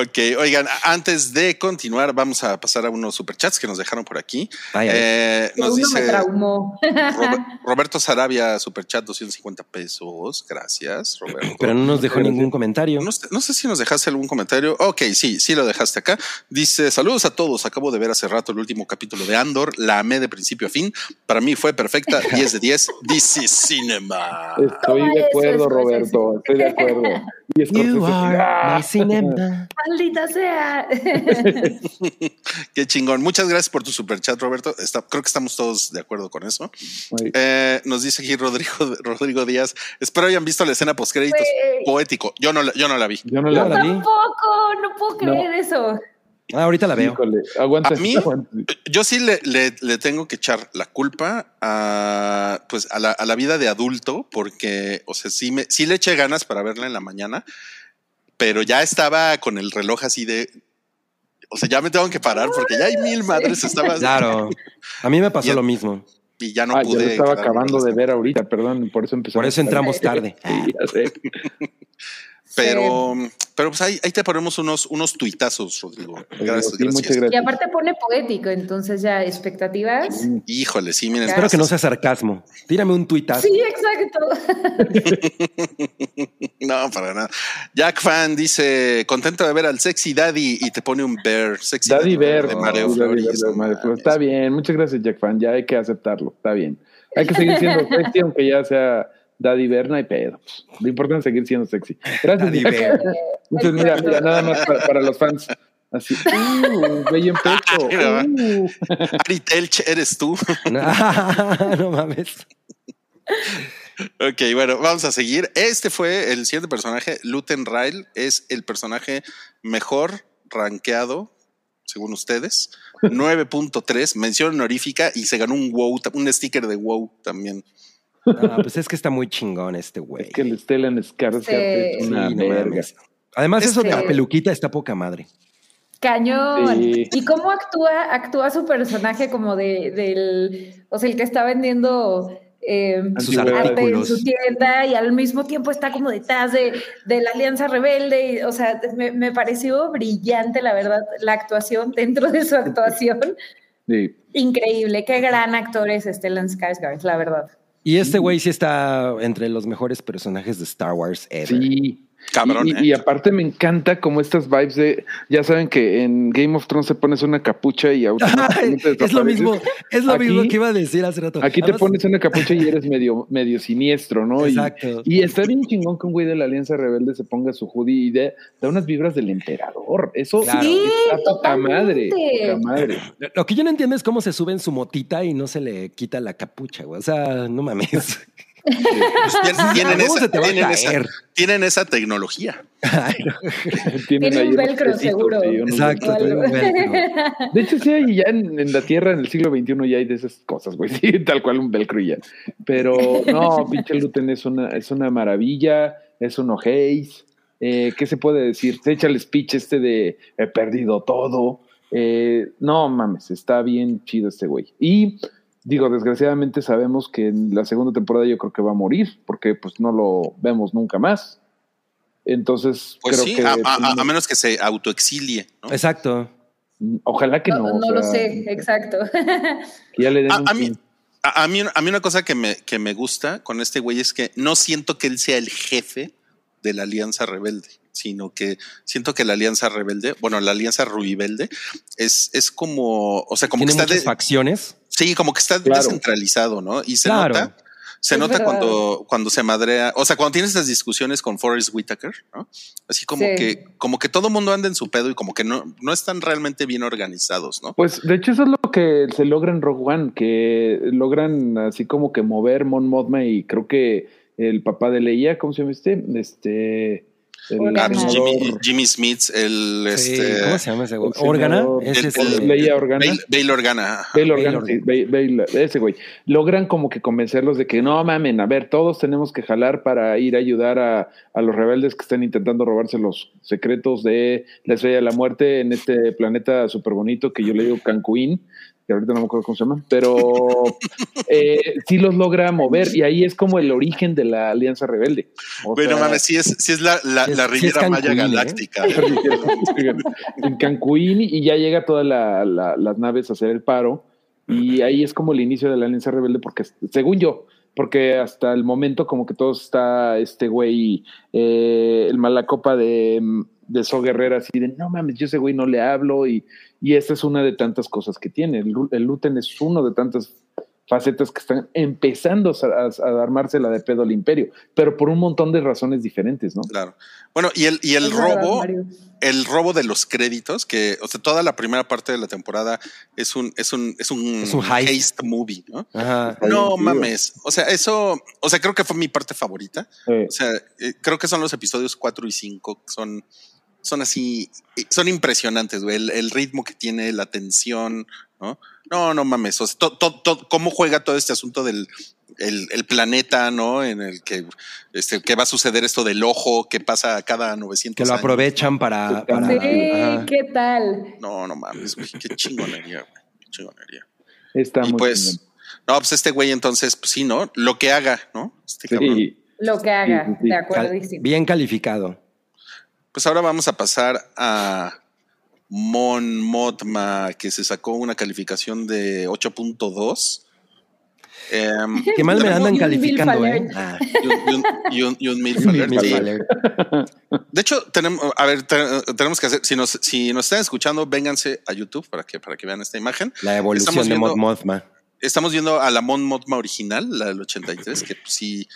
Ok, oigan, antes de continuar, vamos a pasar a unos superchats que nos dejaron por aquí. Ay. Eh, nos Uno me dice traumó. (laughs) Roberto Sarabia, superchat 250 pesos. Gracias, Roberto. Pero no nos dejó ningún comentario. No, sé- no sé si nos dejaste algún comentario. Ok, sí, sí lo dejaste acá. Dice, saludos a todos. Acabo de ver hace rato el último capítulo de Andor. La amé de principio a fin. Para mí fue perfecta. (laughs) 10 de 10. This is cinema. Estoy Toma de acuerdo. Roberto, estoy de acuerdo. (laughs) Y Scorsese, You are my cinema. Maldita sea. (laughs) Qué chingón. Muchas gracias por tu superchat, Roberto. Está- creo que estamos todos de acuerdo con eso. Eh, nos dice aquí Rodrigo, Rodrigo Díaz. Espero hayan visto la escena post créditos. Güey. Poético. Yo no, la- yo no la vi. Yo no Yo la la vi. Tampoco, no puedo creer eso. Ah, ahorita la veo. Híjole, aguanta. A mí- aguanta. Yo sí le, le- le tengo que echar la culpa a, pues, a, la, a la vida de adulto, porque, o sea, sí, me, sí le eché ganas para verla en la mañana, pero ya estaba con el reloj así de. O sea, ya me tengo que parar porque ya hay mil madres. Estaba Claro. A mí me pasó Y- lo mismo. y ya no Ah, yo pude. lo estaba acabando de ver ahorita, perdón, por eso empezamos. Por eso entramos tarde. (laughs) Sí, ya sé. Pero, pero pues ahí, ahí te ponemos unos, unos tuitazos, Rodrigo. Gracias, Sí, muchas gracias. Y aparte pone poético, entonces ya expectativas. Híjole, sí, miren. Espero que no sea sarcasmo. Tírame un tuitazo. Sí, exacto. (laughs) (laughs) No, para nada. Jack Fan dice, contento de ver al sexy daddy y te pone un bear. Sexy Daddy Bear. de Daddy. Bear no Mareo Flores. mames. Está bien, muchas gracias, Jack Fan. Ya hay que aceptarlo. Está bien. Hay que seguir siendo (laughs) sexy, aunque ya sea Daddy Bear, no hay pedo. Lo importante es seguir siendo sexy. Gracias, Daddy Jack. Bear. Entonces, mira, mira, nada más para, para los fans. Así, uh, bello en pecho. (laughs) Uh. Ari Telch, eres tú. (laughs) no mames. Ok, bueno, vamos a seguir. Este fue el siguiente personaje. Luten Ryle es el personaje mejor rankeado, según ustedes. (laughs) 9.3, mención honorífica y se ganó un wow, un sticker de wow también. Ah, pues es que está muy chingón este güey. Es que el Stellan Skarsgård Sí. es una Sí, no verga. mames. Además, eso de Este- la peluquita está poca madre. Cañón. Sí. ¿Y cómo actúa, actúa su personaje como de, del, o sea, el que está vendiendo eh, Sus arte en su tienda y al mismo tiempo está como detrás de, de la Alianza Rebelde? y, o sea, me, me pareció brillante, la verdad, la actuación (laughs) dentro de su actuación. Sí. Increíble, qué gran actor es Stellan Skarsgård, la verdad. Y este güey sí está entre los mejores personajes de Star Wars ever. Sí. Cabrón, Y, ¿eh? y aparte me encanta como estas vibes de, ya saben que en Game of Thrones te pones una capucha y (laughs) automáticamente es lo mismo, es lo Aquí- mismo que iba a decir hace rato. Aquí te pones una capucha y eres medio, medio siniestro, ¿no? Y- Exacto. Y, está bien chingón que un güey de la Alianza Rebelde se ponga su hoodie y dé, da unas vibras del emperador. Eso Claro. Sí, está poca madre. Poca madre. Lo que yo no entiendo es cómo se sube en su motita y no se le quita la capucha, güey. O sea, no mames. (laughs) Pues tien- (laughs) tienen, ¿Cómo esa, se te va a tienen, esa, caer? tienen esa tecnología. Ay, no. (laughs) Tienen Tiene ahí un velcro, seguro. sí, Exacto, trae un velcro. (laughs) De hecho, sí hay ya en, en la Tierra, en el siglo XXI, ya hay de esas cosas, güey. Sí, tal cual un velcro y ya. Pero no, pinche Luten es una, es una maravilla, es un ojéis. Eh, ¿Qué se puede decir? Se echa el speech este de he perdido todo. Eh, no mames, está bien chido este güey. Y digo, desgraciadamente sabemos que en la segunda temporada yo creo que va a morir, porque pues no lo vemos nunca más. Entonces, Pues creo sí, que a, a- a menos que se autoexilie. ¿no? Exacto. ojalá que no. No, o no lo sé, exacto. (laughs) Que ya le den A, un a mí, a, a mí, a mí una cosa que me, que me gusta con este güey es que no siento que él sea el jefe de la Alianza Rebelde, sino que siento que la Alianza Rebelde, bueno, la Alianza Ruibelde, es, es como, o sea, como que Tiene está muchas de- facciones. Sí, como que está Claro. descentralizado, ¿no? Y se Claro. nota, se Es nota verdad. cuando, cuando se madrea, o sea, cuando tienes estas discusiones con Forrest Whitaker, ¿no? Así como Sí. que, como que todo mundo anda en su pedo y como que no, no están realmente bien organizados, ¿no? Pues de hecho eso es lo que se logra en Rogue One, que logran así como que mover Mon Mothma y creo que el papá de Leia, ¿cómo se llama este? Este. Ah, pues Jimmy, Jimmy Smith, el Sí, este, ¿Cómo se llama ese güey? el ¿Organa? Ese el- es el- el- Leia Organa. Bail, Bail Organa. Bail Bail Organa, Organa. sí, Bail- Bail- ese güey. Logran como que convencerlos de que no mamen, a ver, todos tenemos que jalar para ir a ayudar a, a los rebeldes que están intentando robarse los secretos de la estrella de la muerte en este planeta súper bonito que yo le digo Cancún, que ahorita no me acuerdo cómo se llama, pero (laughs) eh, sí los logra mover y ahí es como el origen de la Alianza Rebelde. O Bueno, sea, mames, sí es, sí es la, la, Sí la sí Riviera Maya Cancún, ¿eh? Galáctica. (laughs) en Cancún y ya llega todas la- la- las naves a hacer el paro y ahí es como el inicio de la Alianza Rebelde porque según yo porque hasta el momento como que todo está este güey eh, el malacopa de de So Guerrera así de no mames yo ese güey no le hablo y, y esta es una de tantas cosas que tiene el, el Luten es uno de tantas facetas que están empezando a, a, a armársela de pedo al imperio pero por un montón de razones diferentes no Claro. Bueno, y el, y el verdad, robo, el robo de los créditos, que, o sea, toda la primera parte de la temporada es un, es un, es un, Es un heist. heist movie, ¿no? Ajá. No mames. O sea, eso, o sea, creo que fue mi parte favorita. Eh, O sea, eh, creo que son los episodios 4 y 5, son, son así, eh, son impresionantes, güey. El, el ritmo que tiene, la tensión, ¿no? No, no mames. O sea, to- to- to- cómo juega todo este asunto del el, el planeta, ¿no? En el que, este, que va a suceder esto del ojo, que pasa cada 900 Que lo años. aprovechan para. para- Sí, ajá. ¿qué tal? No, no mames, güey. Qué chingonería, güey. Qué chingonería. está y muy pues, chingón. no, pues este güey entonces, pues sí, ¿no? Lo que haga, ¿no? Este. Sí. Lo que haga, Sí, sí, sí. de Cal- acuerdísimo. bien calificado. Pues ahora vamos a pasar a Mon Mothma, que se sacó una calificación de 8.2. Em, (laughs) Qué mal me andan calificando, ¿eh? Ah, y un- y (laughs) sí. De hecho, tenemos, a ver, te- tenemos que hacer, si nos, si nos están escuchando, vénganse a YouTube para que, para que vean esta imagen. La evolución Estamos de viendo- Mod Mothma. Estamos viendo a la Mon Mothma original, la del 83, que pues, sí,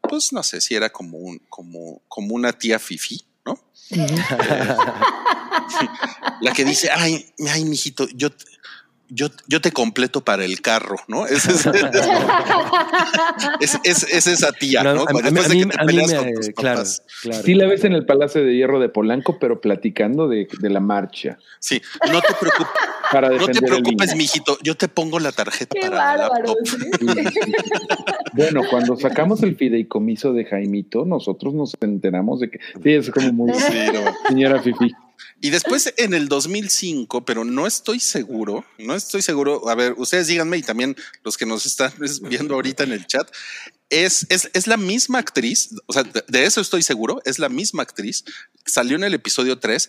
pues no sé, si era como un, como, como una tía fifi, ¿no? (laughs) La que dice, ay, ay, mijito, yo, yo, yo te completo para el carro, ¿no? (laughs) Es, es, es, es- es esa tía, No, ¿no? a- a mí- Después a de mí- que te a mí peleas me- con tus claro, papás. claro. Sí la ves en el Palacio de Hierro de Polanco, pero platicando de, de la marcha Sí, no te preocupes, para no te preocupes, mijito, yo te pongo la tarjeta Qué para la bárbaro. laptop. sí. Bueno, cuando sacamos el fideicomiso de Jaimito, nosotros nos enteramos de que sí es como muy Sí, no. señora Fifi. Y después (laughs) en el 2005, pero no estoy seguro, no estoy seguro. A ver, ustedes díganme y también los que nos están (laughs) viendo ahorita en el chat, es, es, es la misma actriz, o sea, de, de eso estoy seguro, es la misma actriz, salió en el episodio 3,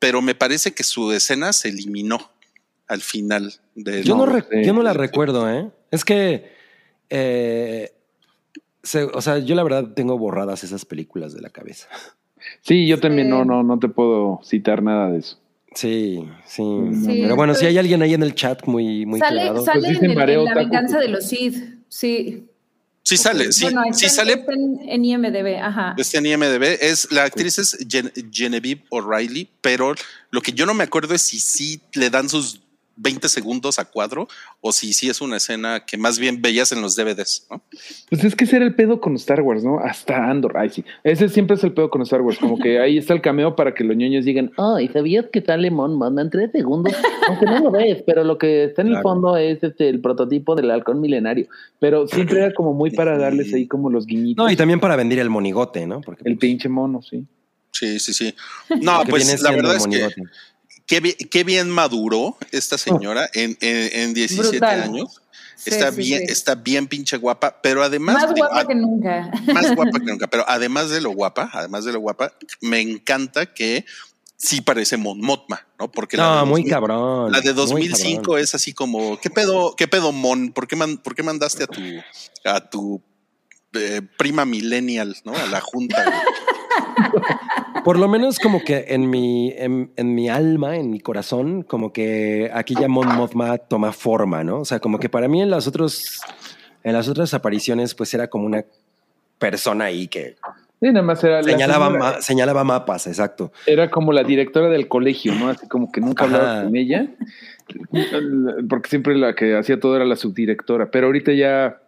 pero me parece que su escena se eliminó al final del... Yo no, yo no la recuerdo, ¿eh? Es que, eh, se- o sea, yo la verdad tengo borradas esas películas de la cabeza. Sí, yo también no, no, no te puedo citar nada de eso. Sí, sí. Sí, Pero bueno, si hay alguien ahí en el chat muy, muy sale clavado. sale Pues en, dicen el- Mareo en la venganza de los Sith. Sí. Sí sale, sí, bueno, sí está- sale está en, en IMDB. Ajá. Este en IMDB es la actriz es Gen- Genevieve O'Reilly, pero lo que yo no me acuerdo es si sí le dan sus 20 segundos a cuadro o si sí es una escena que más bien veías en los DVDs, ¿no? Pues es que ese era el pedo con Star Wars, ¿no? Hasta Andor, ay sí. Ese siempre es el pedo con Star Wars, como que ahí está el cameo para que los niños digan, ay, ¿sabías que sale Mon Mothma en tres segundos? Aunque no lo ves, pero lo que está en el fondo es este, el prototipo del halcón milenario. Pero siempre era como muy para darles ahí como los guiñitos. No, y también para vender el monigote, ¿no? Porque el pues, pinche mono, sí. Sí, sí, sí. No, pues la verdad es que monigote. Qué, bi- qué bien maduró esta señora en, en, en 17 Brutal. años. Sí, está sí, bien, sí. está bien pinche guapa, pero además Más digo, guapa a- que nunca. (laughs) más guapa que nunca. Pero además de lo guapa, además de lo guapa, me encanta que sí parece Mon Motma, ¿no? Porque la No, de muy 2000 cabrón. La de muy 2005 cabrón. es así como, ¿qué pedo, qué pedo Mon? ¿Por qué, man- por qué mandaste a tu, a tu eh, prima millennial, ¿no? A la junta. (laughs) Por lo menos como que en mi, en, en mi alma, en mi corazón, como que aquí ya Mon Mothma toma forma, ¿no? O sea, como que para mí en las otros, en las otras apariciones, pues era como una persona ahí que Sí, nada más era la señalaba, ma- señalaba mapas, exacto. Era como la directora del colegio, ¿no? Así como que nunca Ajá. hablaba con ella, porque siempre la que hacía todo era la subdirectora, pero ahorita ya,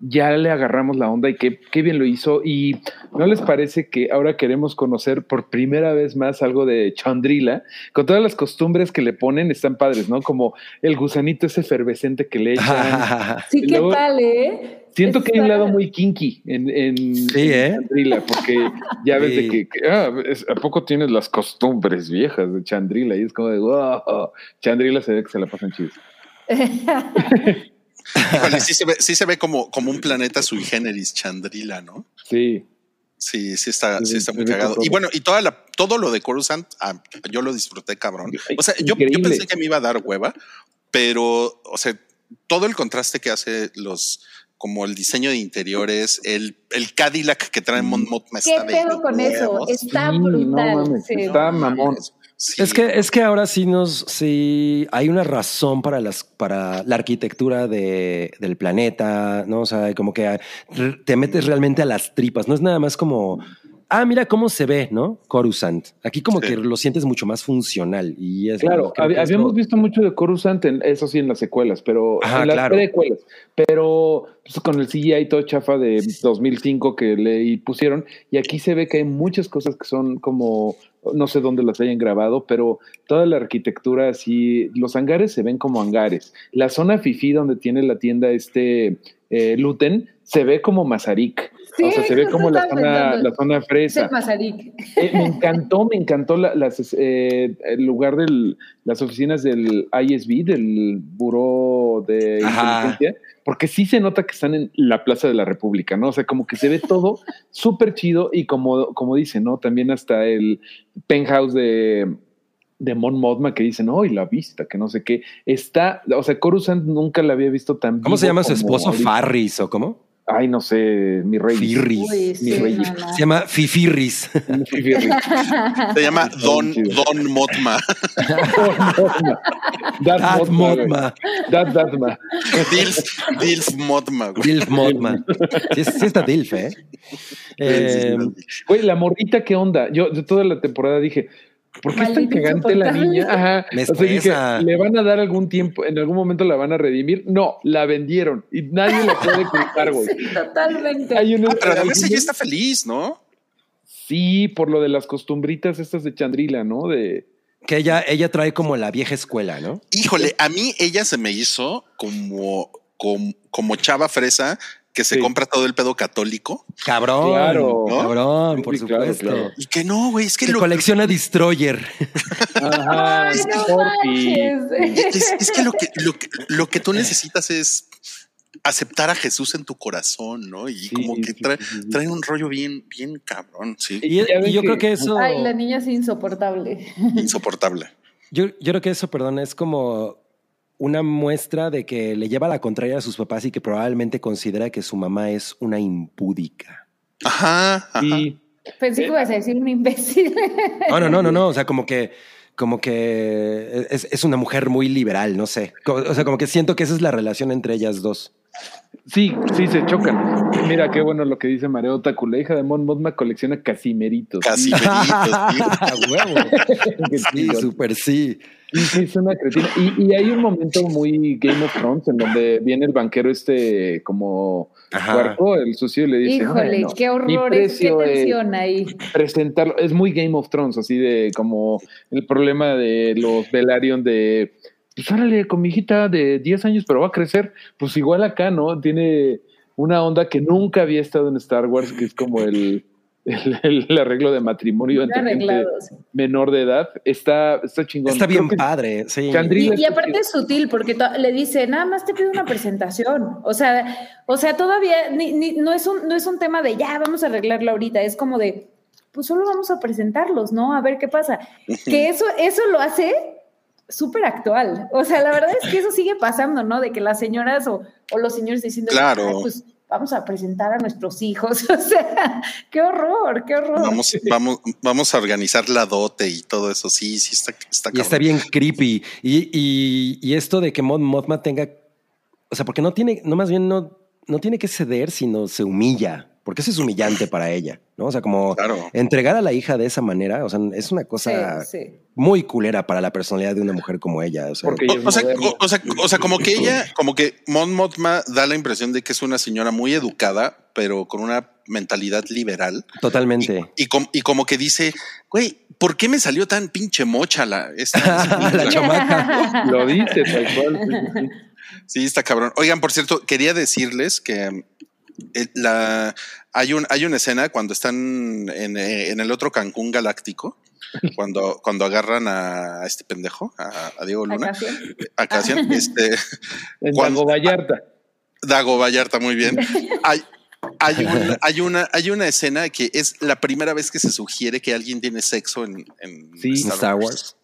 ya le agarramos la onda y qué, qué bien lo hizo. ¿Y no les parece que ahora queremos conocer por primera vez más algo de Chandrila? Con todas las costumbres que le ponen, están padres, ¿no? Como el gusanito ese efervescente que le echan. (laughs) Sí, ¿qué luego- tal, eh? Siento que hay un lado muy kinky en, en, Sí, en ¿eh? Chandrila, porque ya ves de que, que, ah, es- ¿a poco tienes las costumbres viejas de Chandrila? Y es como de, wow, Chandrila se ve que se la pasan chidos. (laughs) Híjole, sí se ve, sí se ve como, como un planeta sui generis, Chandrila, ¿no? Sí, Sí, sí está, Sí, sí está muy cagado. todo. Y bueno, y toda la, todo lo de Coruscant, ah, yo lo disfruté cabrón. O sea, yo, yo pensé que me iba a dar hueva, pero, o sea, todo el contraste que hace los, como el diseño de interiores, el, el Cadillac que trae Mon Mothma ¿Qué está de pedo con eso? Está Sí, no brutal. mames, sí. está mamón. Sí. Es que, es que ahora sí nos, sí hay una razón para las, para la arquitectura de, del planeta, ¿no? O sea, como que re- te metes realmente a las tripas, no es nada más como, ah, mira cómo se ve, ¿no? Coruscant. Aquí como Sí. que lo sientes mucho más funcional y es Claro, hab- habíamos visto mucho de Coruscant, en, eso sí, en las secuelas, pero Ajá, en las claro. precuelas, pero pues, con el CGI todo chafa de 2005 que le pusieron, y aquí se ve que hay muchas cosas que son como, no sé dónde las hayan grabado, pero toda la arquitectura así, los hangares se ven como hangares. La zona FIFI donde tiene la tienda este eh, Luten se ve como Mazarik. Sí, o sea, se ve como la zona, la zona Es fresa. Eh, me encantó, me encantó la- las, eh, el lugar de las oficinas del ISB, del Buró de Ajá. Inteligencia, porque sí se nota que están en la Plaza de la República, ¿no? O sea, como que se ve todo (laughs) súper chido y como, como dice, ¿no? También hasta el penthouse de, de Mon Mothma que dicen, oh, y la vista, que no sé qué. Está, o sea, Coruscant nunca la había visto tan ¿Cómo se llama su esposo? ahorita. Farris o cómo? Ay, no sé, mi rey. Firris. Uy, Mi sí, rey. no, no. Se llama Fifirris. Rey. (laughs) Se llama Don. Don Mothma. That (laughs) Dad Mothma, güey. Mothma. That Datma. Dilf, Dilf Mothma. güey. Dilf Mothma. Sí, sí está Dilf, ¿eh? Eh, Güey, la morrita, ¿qué onda? Yo de toda la temporada dije, ¿por qué es tan cagante la niña? Ajá. Me O sea, dije. ¿le van a dar algún tiempo, en algún momento la van a redimir? No, la vendieron y nadie la puede (laughs) culpar, güey. Sí, totalmente. Hay un- Ah, pero además algún- ella está feliz, ¿no? Sí, por lo de las costumbritas estas de Chandrila, ¿no? De que ella, ella trae como la vieja escuela, ¿no? Híjole, a mí ella se me hizo como, como, como chava fresa que se Sí. compra todo el pedo católico Cabrón. Claro. Cabrón, por Sí, claro, supuesto. claro. y que no, güey, es que Que lo, colecciona Destroyer. Ajá, Ay, no es, es que lo que, lo que lo que tú necesitas es aceptar a Jesús en tu corazón, ¿no? Y Sí, como que trae, un rollo bien, bien cabrón, sí, Y, yo que- creo que eso. Ay, la niña es insoportable. insoportable. Yo, yo creo que eso, perdón, es como una muestra de que le lleva la contraria a sus papás y que probablemente considera que su mamá es una impúdica. Ajá, ajá. Y Pensé que ibas a decir un imbécil. No, no, no, no, no. O sea, como que, como que es, es una mujer muy liberal, no sé. O sea, como que siento que esa es la relación entre ellas dos. sí, sí, se chocan. Mira, qué bueno lo que dice Mareo Taku. La hija de Mon Mothma colecciona casimeritos. Casi (laughs) A huevo. (laughs) Sí, súper sí. Sí, sí, es una cretina. Y, y hay un momento muy Game of Thrones en donde viene el banquero este como Ajá. cuarto, el sucio, y le dice, Híjole, "Bueno, qué mi horrores, qué precio es tensión ahí. presentarlo. Es muy Game of Thrones, así de como el problema de los Velaryon de, pues órale, con mi hijita de 10 años, pero va a crecer. Pues igual acá, ¿no? Tiene una onda que nunca había estado en Star Wars, que es como el el, el arreglo de matrimonio entre gente menor de edad. Está, está chingón. Está bien padre, sí. Y, aparte es sutil porque le dice, nada más te pido una presentación. O sea, o sea, todavía ni- ni- no, es un, no es un tema de ya, vamos a arreglarlo ahorita. Es como de, pues solo vamos a presentarlos, ¿no? A ver qué pasa. Que eso, eso lo hace súper actual. O sea, la verdad es que eso sigue pasando, ¿no? De que las señoras o, o los señores diciendo, Claro. "Ay, pues vamos a presentar a nuestros hijos. (laughs) O sea, qué horror, qué horror. Vamos, vamos, vamos a organizar la dote y todo eso. Sí, sí, está, está Y está bien creepy. Y, y, y esto de que Mon Mothma tenga. O sea, porque no tiene, no más bien no, no tiene que ceder, sino se humilla. Porque eso es humillante para ella, ¿no? O sea, como Claro. entregar a la hija de esa manera, o sea, es una cosa sí. muy culera para la personalidad de una mujer como ella. O sea, O, o sea, o, o sea, o sea, como que ella, como que Mon Mothma da la impresión de que es una señora muy educada, pero con una mentalidad liberal. totalmente. Y, com- y como que dice, güey, ¿por qué me salió tan pinche mocha la, esta, (laughs) la chamaca. (laughs) Lo dice tal cual. sí, está cabrón. Oigan, por cierto, quería decirles que la, hay, un, hay una escena cuando están en, eh, en el otro Cancún galáctico, (laughs) cuando, cuando agarran a, este pendejo, a, a Diego Luna, a Cassian, este, (laughs) En Cuando- Dago Vallarta. Dago Vallarta, muy bien. (laughs) Hay, hay, una, hay, una, hay una escena que es la primera vez que se sugiere que alguien tiene sexo en, en Sí. Star Wars.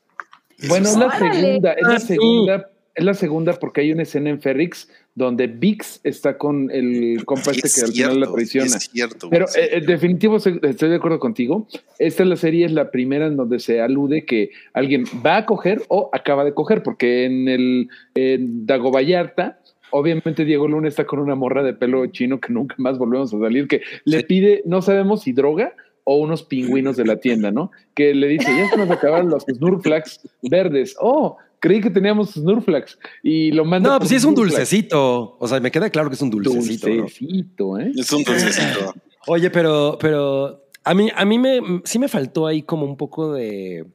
Bueno, es la segunda, es la Ah, sí. segunda, es la segunda porque hay una escena en Ferrix donde Vix está con el compa este Es que al final la cierto, traiciona. Es cierto. Pero sí. eh, eh, definitivo se- estoy de acuerdo contigo. Esta es la serie, es la primera en donde se alude que alguien va a coger o acaba de coger, porque en el en Dago Vallarta, obviamente Diego Luna está con una morra de pelo chino que nunca más volvemos a salir, que le pide, no sabemos si droga o unos pingüinos de la tienda, ¿no? Que le dice, ya se nos acabaron los Snurflax verdes. Oh, creí que teníamos Snurflax. Y lo manda. No, pues sí es un dulcecito. O sea, me queda claro que es un dulcecito. ¿no? Dulcecito, ¿eh? es un dulcecito. (laughs) Oye, pero, pero a mí, a mí me, sí me faltó ahí como un poco de.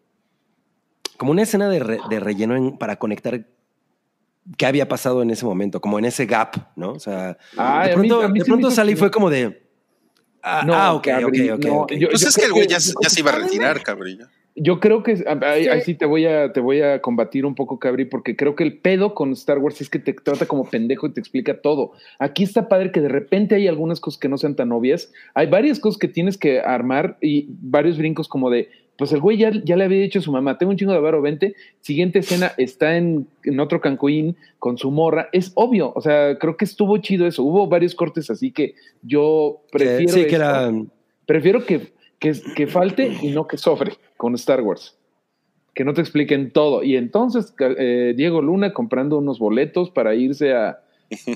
Como una escena de, re- de relleno en- para conectar qué había pasado en ese momento, como en ese gap, ¿no? O sea, Ay, de a mí- pronto, a mí de pronto hizo salí y que- fue como de. Ah, No, ah, ok, ok, ok, no, ok. yo- Pues es que el güey ya, ya se iba a retirar, cabrón. Yo creo que ahí, Sí. ahí sí te voy a te voy a combatir un poco, Cabri, porque creo que el pedo con Star Wars es que te trata como pendejo y te explica todo. Aquí está padre que de repente hay algunas cosas que no sean tan obvias. Hay varias cosas que tienes que armar y varios brincos como de, pues el güey ya, ya le había dicho a su mamá, tengo un chingo de varo, vente. Siguiente escena está en, en otro Cancún con su morra. Es obvio, o sea, creo que estuvo chido eso. Hubo varios cortes así que yo prefiero sí, que esto. era. Prefiero que, que, que falte y no que sobre con Star Wars. Que no te expliquen todo. Y entonces eh, Diego Luna comprando unos boletos para irse a,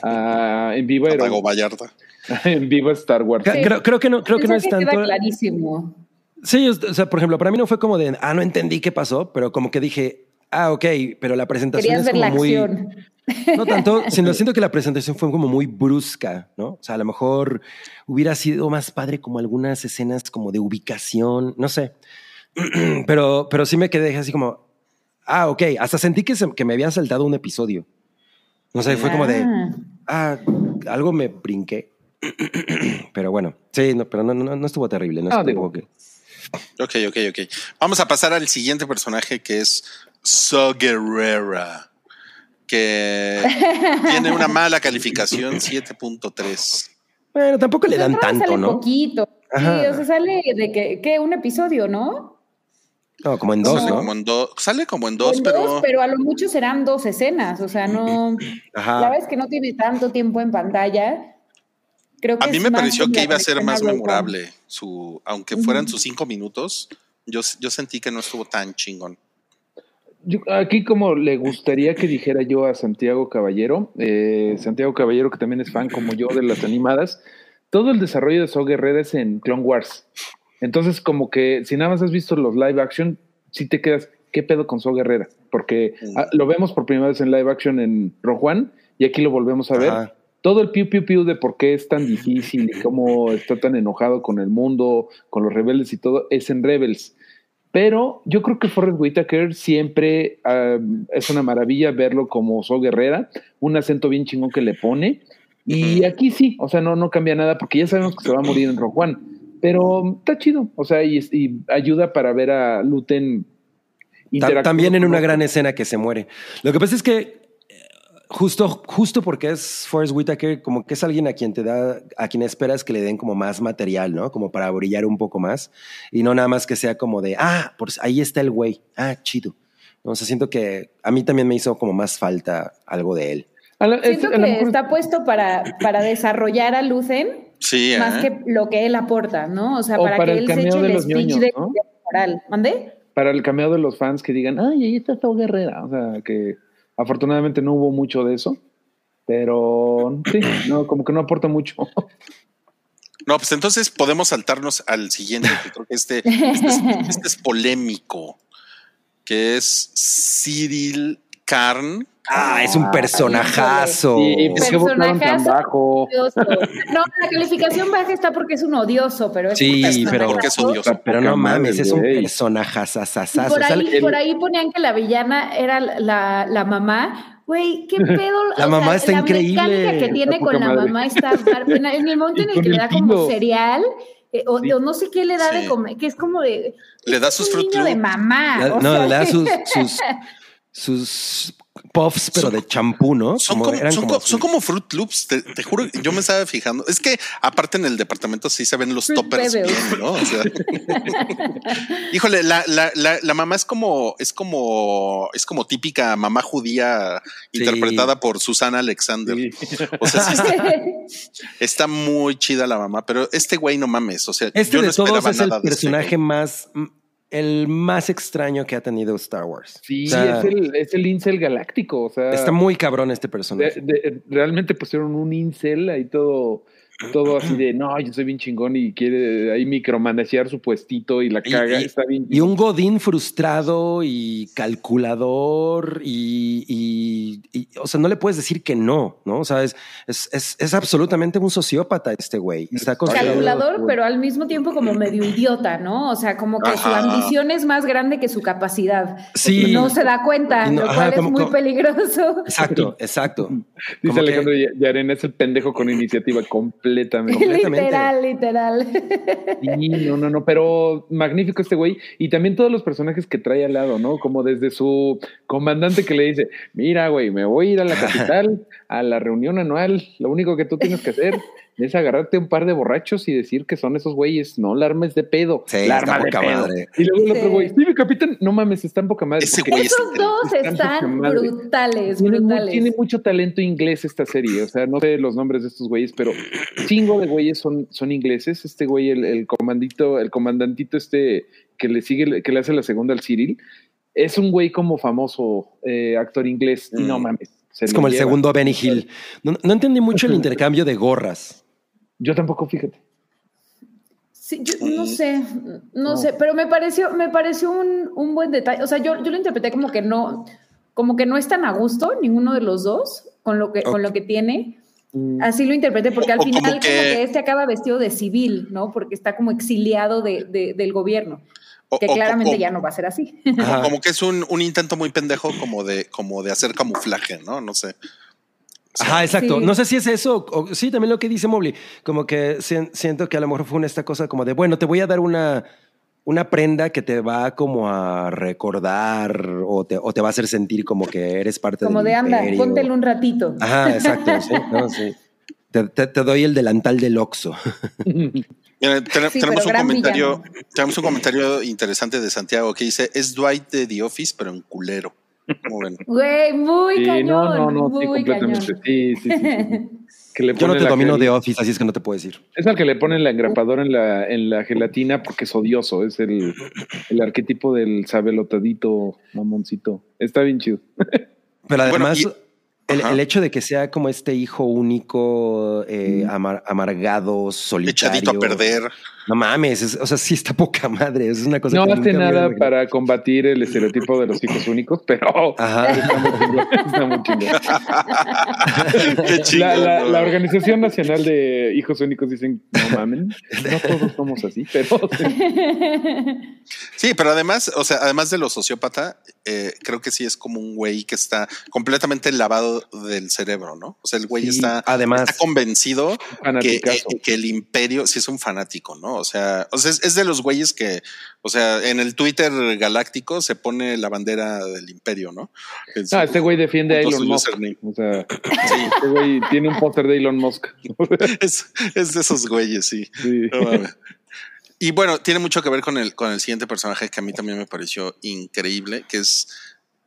a- (laughs) en vivo Aero- Dago Vallarta. (laughs) en vivo Star Wars. Ca- Creo, creo que no, creo que no es tanto. queda clarísimo. Sí, o sea, por ejemplo, para mí no fue como de, ah, no entendí qué pasó, pero como que dije, ah, ok, pero la presentación Querías es ver como la muy. acción. No tanto, (laughs) sino siento que la presentación fue como muy brusca, ¿no? O sea, a lo mejor hubiera sido más padre como algunas escenas como de ubicación, no sé. (clears throat) Pero, pero sí me quedé así como, ah, ok, hasta sentí que, se- que me había saltado un episodio. No sé, fue como de, Ah. ah, algo me brinqué. (clears throat) Pero bueno, sí, no, pero no, no, no estuvo terrible. No Ah, estuvo que- Ok, ok, ok. Vamos a pasar al siguiente personaje que es So Guerrera, que (laughs) tiene una mala calificación 7.3. Bueno, tampoco le dan tanto, sale ¿no? poquito. Ajá. Sí, o sea, sale de que, que un episodio, ¿no? No, como en dos, sale, ¿no? como en do- sale como en dos, en pero, dos, pero a lo mucho serán dos escenas. O sea, no. Ajá. La verdad es que no tiene tanto tiempo en pantalla. Creo que a mí me pareció que iba a ser más memorable. Su, aunque fueran sus cinco minutos, yo, yo sentí que no estuvo tan chingón. Yo- aquí como le gustaría que dijera yo a Santiago Caballero, eh, Santiago Caballero que también es fan como yo de las animadas, todo el desarrollo de Guerrera es en Clone Wars. Entonces como que si nada más has visto los live action, si te quedas, ¿qué pedo con Guerrera? Porque ah, lo vemos por primera vez en live action en Rogue One y aquí lo volvemos a ver. Ajá. Todo el piu piu piu de por qué es tan difícil y cómo está tan enojado con el mundo, con los rebeldes y todo, es en Rebels. Pero yo creo que Forrest Whitaker siempre ah, es una maravilla verlo como So Guerrera, un acento bien chingón que le pone. Y aquí sí, o sea, no, no cambia nada porque ya sabemos que se va a morir en One. Pero está chido. O sea, y, y ayuda para ver a Luten Ta- También en una gran escena que se muere. Lo que pasa es que justo, justo porque es Forrest Whitaker, como que es alguien a quien te da, a quien esperas que le den como más material, ¿no? Como para brillar un poco más y no nada más que sea como de, ah, pues ahí está el güey, ah, chido. No, o sea, siento que a mí también me hizo como más falta algo de él. La- es- Siento lo que mejor- está puesto para, para desarrollar a Lucen Sí, más ¿eh? que lo que él aporta, ¿no? O sea, O para, para que el él se eche de el speech ñoños, de, ¿no? de moral. ¿Mande? para el cameo de los fans que digan, ay, ahí está Sao Guerrera. O sea, que afortunadamente no hubo mucho de eso. Pero sí, no, como que no aporta mucho. No, pues entonces podemos saltarnos al siguiente, que creo que este, este, es, este es polémico, que es Cyril Karn. Ah, es un personajazo. Sí, ¿por qué votaron tan Personajazo. bajo? Odioso. No, la calificación baja está porque es un odioso, pero es Sí, pero- Porque es odioso. Pero no mames, es un personajazazazazo. por, ahí, por ahí ponían que la villana era la, la mamá. Güey, qué (laughs) pedo. La o mamá sea, está la increíble. mecánica que tiene con la madre. mamá está en el momento en el que le da como pino. cereal eh, o, Sí. o no sé qué le da Sí. de comer, que es como de Le da es sus niño de mamá. la- no, sea, le da (laughs) sus, sus, sus puffs, pero Son- de champú, ¿no? Son Como- como, eran son, como co- son como Fruit Loops, te, te juro, yo me estaba fijando. Es que aparte en el departamento sí se ven los Fruit toppers bien, ¿no? O sea, (laughs) híjole, la, la, la, la mamá es como, es como, es como típica mamá judía Sí. interpretada por Susana Alexander. Sí. O sea, sí está, (laughs) está muy chida la mamá, pero este güey no mames. O sea, Este yo no esperaba es el nada de este personaje más, el más extraño que ha tenido Star Wars. Sí, O sea, es, el, es el incel galáctico. O sea, está muy cabrón este de- personaje. de- realmente pusieron un incel ahí todo, todo así (clears throat) de no, yo soy bien chingón y quiere ahí micromanagear su puestito y la caga. y- está bien. Y un Godín frustrado y calculador y, y- y, o sea, no le puedes decir que no, ¿no? O sea, es, es, es, es absolutamente un sociópata este güey. Está calculador, pero al mismo tiempo como medio (clears throat) idiota, ¿no? O sea, como que su ambición es más grande que su capacidad. Sí. Y no se da cuenta, no- lo ajá, cual es como- muy como- peligroso. Exacto, exacto. Dice como que- Alejandro Yaren, es el pendejo con iniciativa completamente. (laughs) completamente. literal, literal. Sí, no, no, no, pero magnífico este güey. Y también todos los personajes que trae al lado, ¿no? Como desde su comandante que le dice, mira, güey, me voy a ir a la capital, a la reunión anual. Lo único que tú tienes que hacer es agarrarte un par de borrachos y decir que son esos güeyes, no la armes de pedo. Sí, la está arma de poca pedo. madre. Y luego el Sí. otro güey, sí, mi capitán, no mames, está en poca madre. Ese es Esos dos Están están brutales, tiene, brutales. tiene mucho talento inglés esta serie, o sea, no sé los nombres de estos güeyes, pero chingo de güeyes son, son ingleses. Este güey, el, el comandito, el comandantito este que le sigue, que le hace la segunda al Cyril, es un güey como famoso eh, actor inglés, y no Mm. mames. se Es como el segundo Benny Hill. No, no entendí mucho el (laughs) intercambio de gorras. Yo tampoco, fíjate. Sí, yo no sé, no, No. sé, pero me pareció, me pareció un, un buen detalle. O sea, yo, yo lo interpreté como que no, como que no es tan a gusto ninguno de los dos con lo que, con lo que tiene. Mm, Así lo interpreté, porque al O- como final como que... este acaba vestido de civil, ¿no? Porque está como exiliado de, de- del gobierno, O- que o- claramente o- ya no va a ser así. Ajá. Como que es un, un intento muy pendejo como de, como de hacer camuflaje, ¿no? No sé. Ajá, exacto. Sí. No sé si es eso, o sí, también lo que dice Mobley, como que sien- siento que a lo mejor fue una esta cosa como de, bueno, te voy a dar una, una prenda que te va como a recordar o te, o te va a hacer sentir como que eres parte Como del de anda, imperio". póntelo un ratito. Ajá, exacto, sí, (laughs) no, sí. Te, te- te doy el delantal del Oxxo. (laughs) Mira, ten- Sí, tenemos un comentario, villano. tenemos un comentario interesante de Santiago que dice es Dwight de The Office, pero en culero. Muy bueno. Güey, muy sí, cañón, no, no, no, sí, muy completamente. cañón. Sí, sí, sí, sí. Que le (laughs) Yo no te domino de Office, así es que no te puedo decir. Es al que le ponen la engrapadora en la, en la gelatina porque es odioso. Es el, el arquetipo del sabelotadito mamoncito. Está bien chido. (laughs) Pero además, y- el, el hecho de que sea como este hijo único, eh, amar- amargado, solitario. Echadito a perder. No mames, es- o sea, sí está (laughs) poca madre. Es una cosa No que hace nada para combatir el estereotipo de los hijos únicos, pero Ajá. (laughs) está muy chingón, está muy chingón. Qué La, chingón, la- ¿no? la Organización Nacional de Hijos Únicos dicen, no mamen, no todos somos así, pero Sí, pero además, o sea, además de lo sociópata, eh, creo que sí es como un güey que está completamente lavado del cerebro, ¿no? O sea, el güey Sí, está, además. está convencido que, eh, que el imperio sí es un fanático, ¿no? ¿No? O sea, o sea es, es de los güeyes que, o sea, en el Twitter galáctico se pone la bandera del imperio, ¿no? Ah, este güey defiende a Elon Musk. O sea, (clears throat) este güey tiene un póster de Elon Musk. (laughs) Es, es de esos güeyes, sí. Sí. No. Y bueno, tiene mucho que ver con el, con el siguiente personaje que a mí también me pareció increíble, que es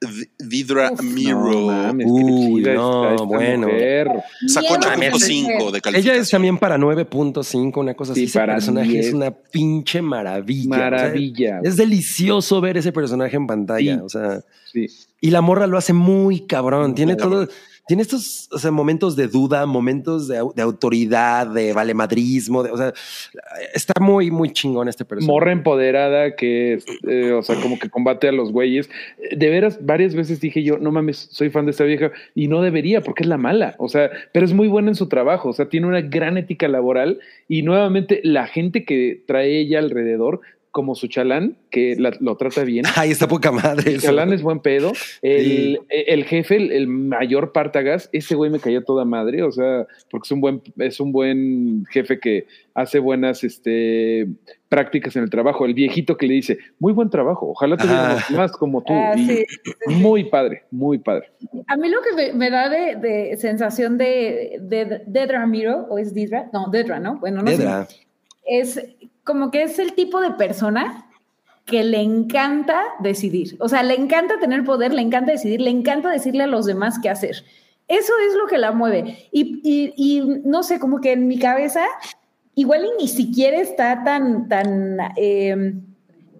Uf, Miro. No mames, qué Uy, no, esta bueno. mujer. Sacó Miedo, 8.5 de calificación. Ella es también para 9.5, una cosa Sí, así. Ese personaje 10. es una pinche maravilla. O sea, Maravilla. es delicioso ver ese personaje en pantalla. Sí. O sea, Sí. y la morra lo hace muy cabrón. Muy Tiene cabrón. Tiene estos o sea, momentos de duda, momentos de, de autoridad, de valemadrismo. O sea, está muy, muy chingón este personaje. Morra empoderada que, eh, o sea, como que combate a los güeyes. De veras, varias veces dije yo, no mames, soy fan de esta vieja y no debería porque es la mala. O sea, pero es muy buena en su trabajo. O sea, tiene una gran ética laboral y nuevamente la gente que trae ella alrededor, como su chalán, que la- lo trata bien. (laughs) Ay, está poca madre. El. Chalán es buen pedo. El, Sí. el jefe, el, el mayor Partagas, ese güey me cayó toda madre. O sea, porque es un buen, es un buen jefe que hace buenas este, prácticas en el trabajo. El viejito que le dice, muy buen trabajo. Ojalá tuviéramos Ajá. más como tú. Ah, sí. Muy padre, muy padre. A mí lo que me, me da de, de sensación de, de, de Ramiro, o es Didra, no, Dedra, ¿no? Bueno, no Dedra. sé. Es como que es el tipo de persona que le encanta decidir. O sea, le encanta tener poder, le encanta decidir, le encanta decirle a los demás qué hacer. Eso es lo que la mueve. Y, y- y no sé, como que en mi cabeza, igual y ni siquiera está tan, tan, eh,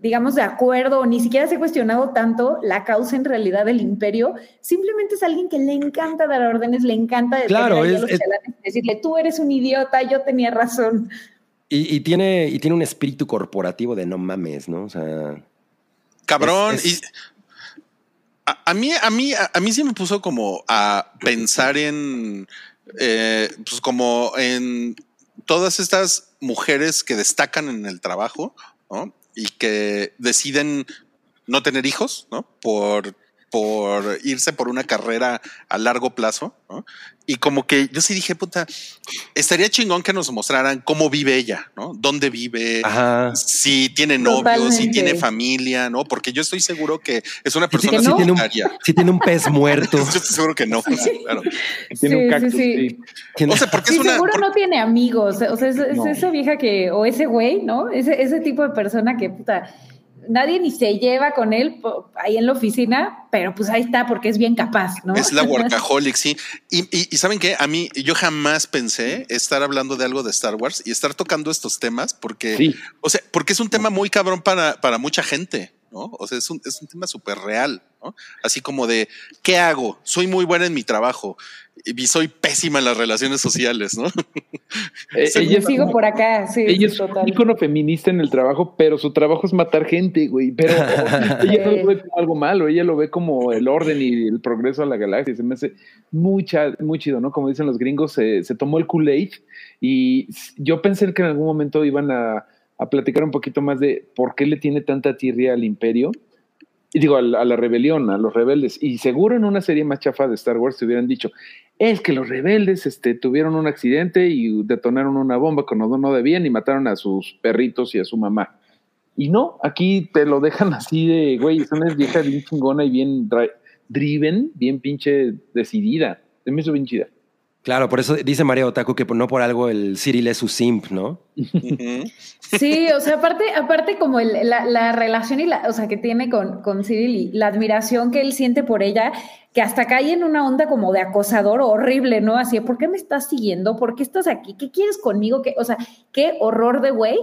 digamos, de acuerdo, ni siquiera se ha cuestionado tanto la causa en realidad del imperio. Simplemente es alguien que le encanta dar órdenes, le encanta Claro, es- es- chalanes decirle, tú eres un idiota, yo tenía razón. Y, y tiene, y tiene un espíritu corporativo de no mames, ¿no? O sea, Cabrón. Es- es- y a, a mí, a mí, a, a mí sí me puso como a pensar en, eh, pues como en todas estas mujeres que destacan en el trabajo, ¿no? Y que deciden no tener hijos, ¿no? Por, por irse por una carrera a largo plazo, ¿no? Y como que yo sí dije, puta, estaría chingón que nos mostraran cómo vive ella, ¿no? ¿Dónde vive? ajá. si tiene novios, si tiene familia, ¿no? Porque yo estoy seguro que es una Sí, persona no? tiene un, solitaria. sí tiene un pez muerto. (laughs) Yo estoy seguro que no. claro. Tiene un Sí, cactus. sí, sí. sí. O sea, porque Sí, es una. seguro por- no tiene amigos. O sea, es, es No. esa vieja que, o ese güey, ¿no? Ese, ese tipo de persona que, puta, nadie ni se lleva con él ahí en la oficina, pero pues ahí está porque es bien capaz, ¿no? Es la (laughs) workaholic, sí. Y, y- y saben qué, a mí yo jamás pensé estar hablando de algo de Star Wars y estar tocando estos temas porque, Sí. o sea, porque es un tema muy cabrón para, para mucha gente, ¿no? O sea, es un, es un tema súper real, ¿no? Así como de, ¿qué hago? Soy muy buena en mi trabajo y soy pésima en las relaciones sociales, ¿no? Eh, (laughs) ella Yo es sigo como- por acá, sí, Ella es total. un ícono feminista en el trabajo, pero su trabajo es matar gente, güey. Pero (laughs) ella no lo ve como algo malo, ella lo ve como el orden y el progreso a la galaxia. Se me hace muy, muy chido, ¿no? Como dicen los gringos, se, se tomó el Kool-Aid y yo pensé que en algún momento iban a, a platicar un poquito más de por qué le tiene tanta tirria al imperio. Y digo, a la, a la rebelión, a los rebeldes. Y seguro en una serie más chafa de Star Wars te hubieran dicho, es que los rebeldes este, tuvieron un accidente y detonaron una bomba cuando no debían y mataron a sus perritos y a su mamá. Y no, aquí te lo dejan así de, güey, es una vieja bien chingona y bien dri- driven, bien pinche decidida. Se me hizo bien chida. Claro, por eso dice María Otaku que no por algo el Cyril es su simp, ¿no? Sí, o sea, aparte, aparte como el- la, la relación y la, o sea, que tiene con, con Cyril y la admiración que él siente por ella, que hasta cae en una onda como de acosador horrible, ¿no? Así, ¿por qué me estás siguiendo? ¿Por qué estás aquí? ¿Qué quieres conmigo? ¿Qué, o sea, qué horror de güey.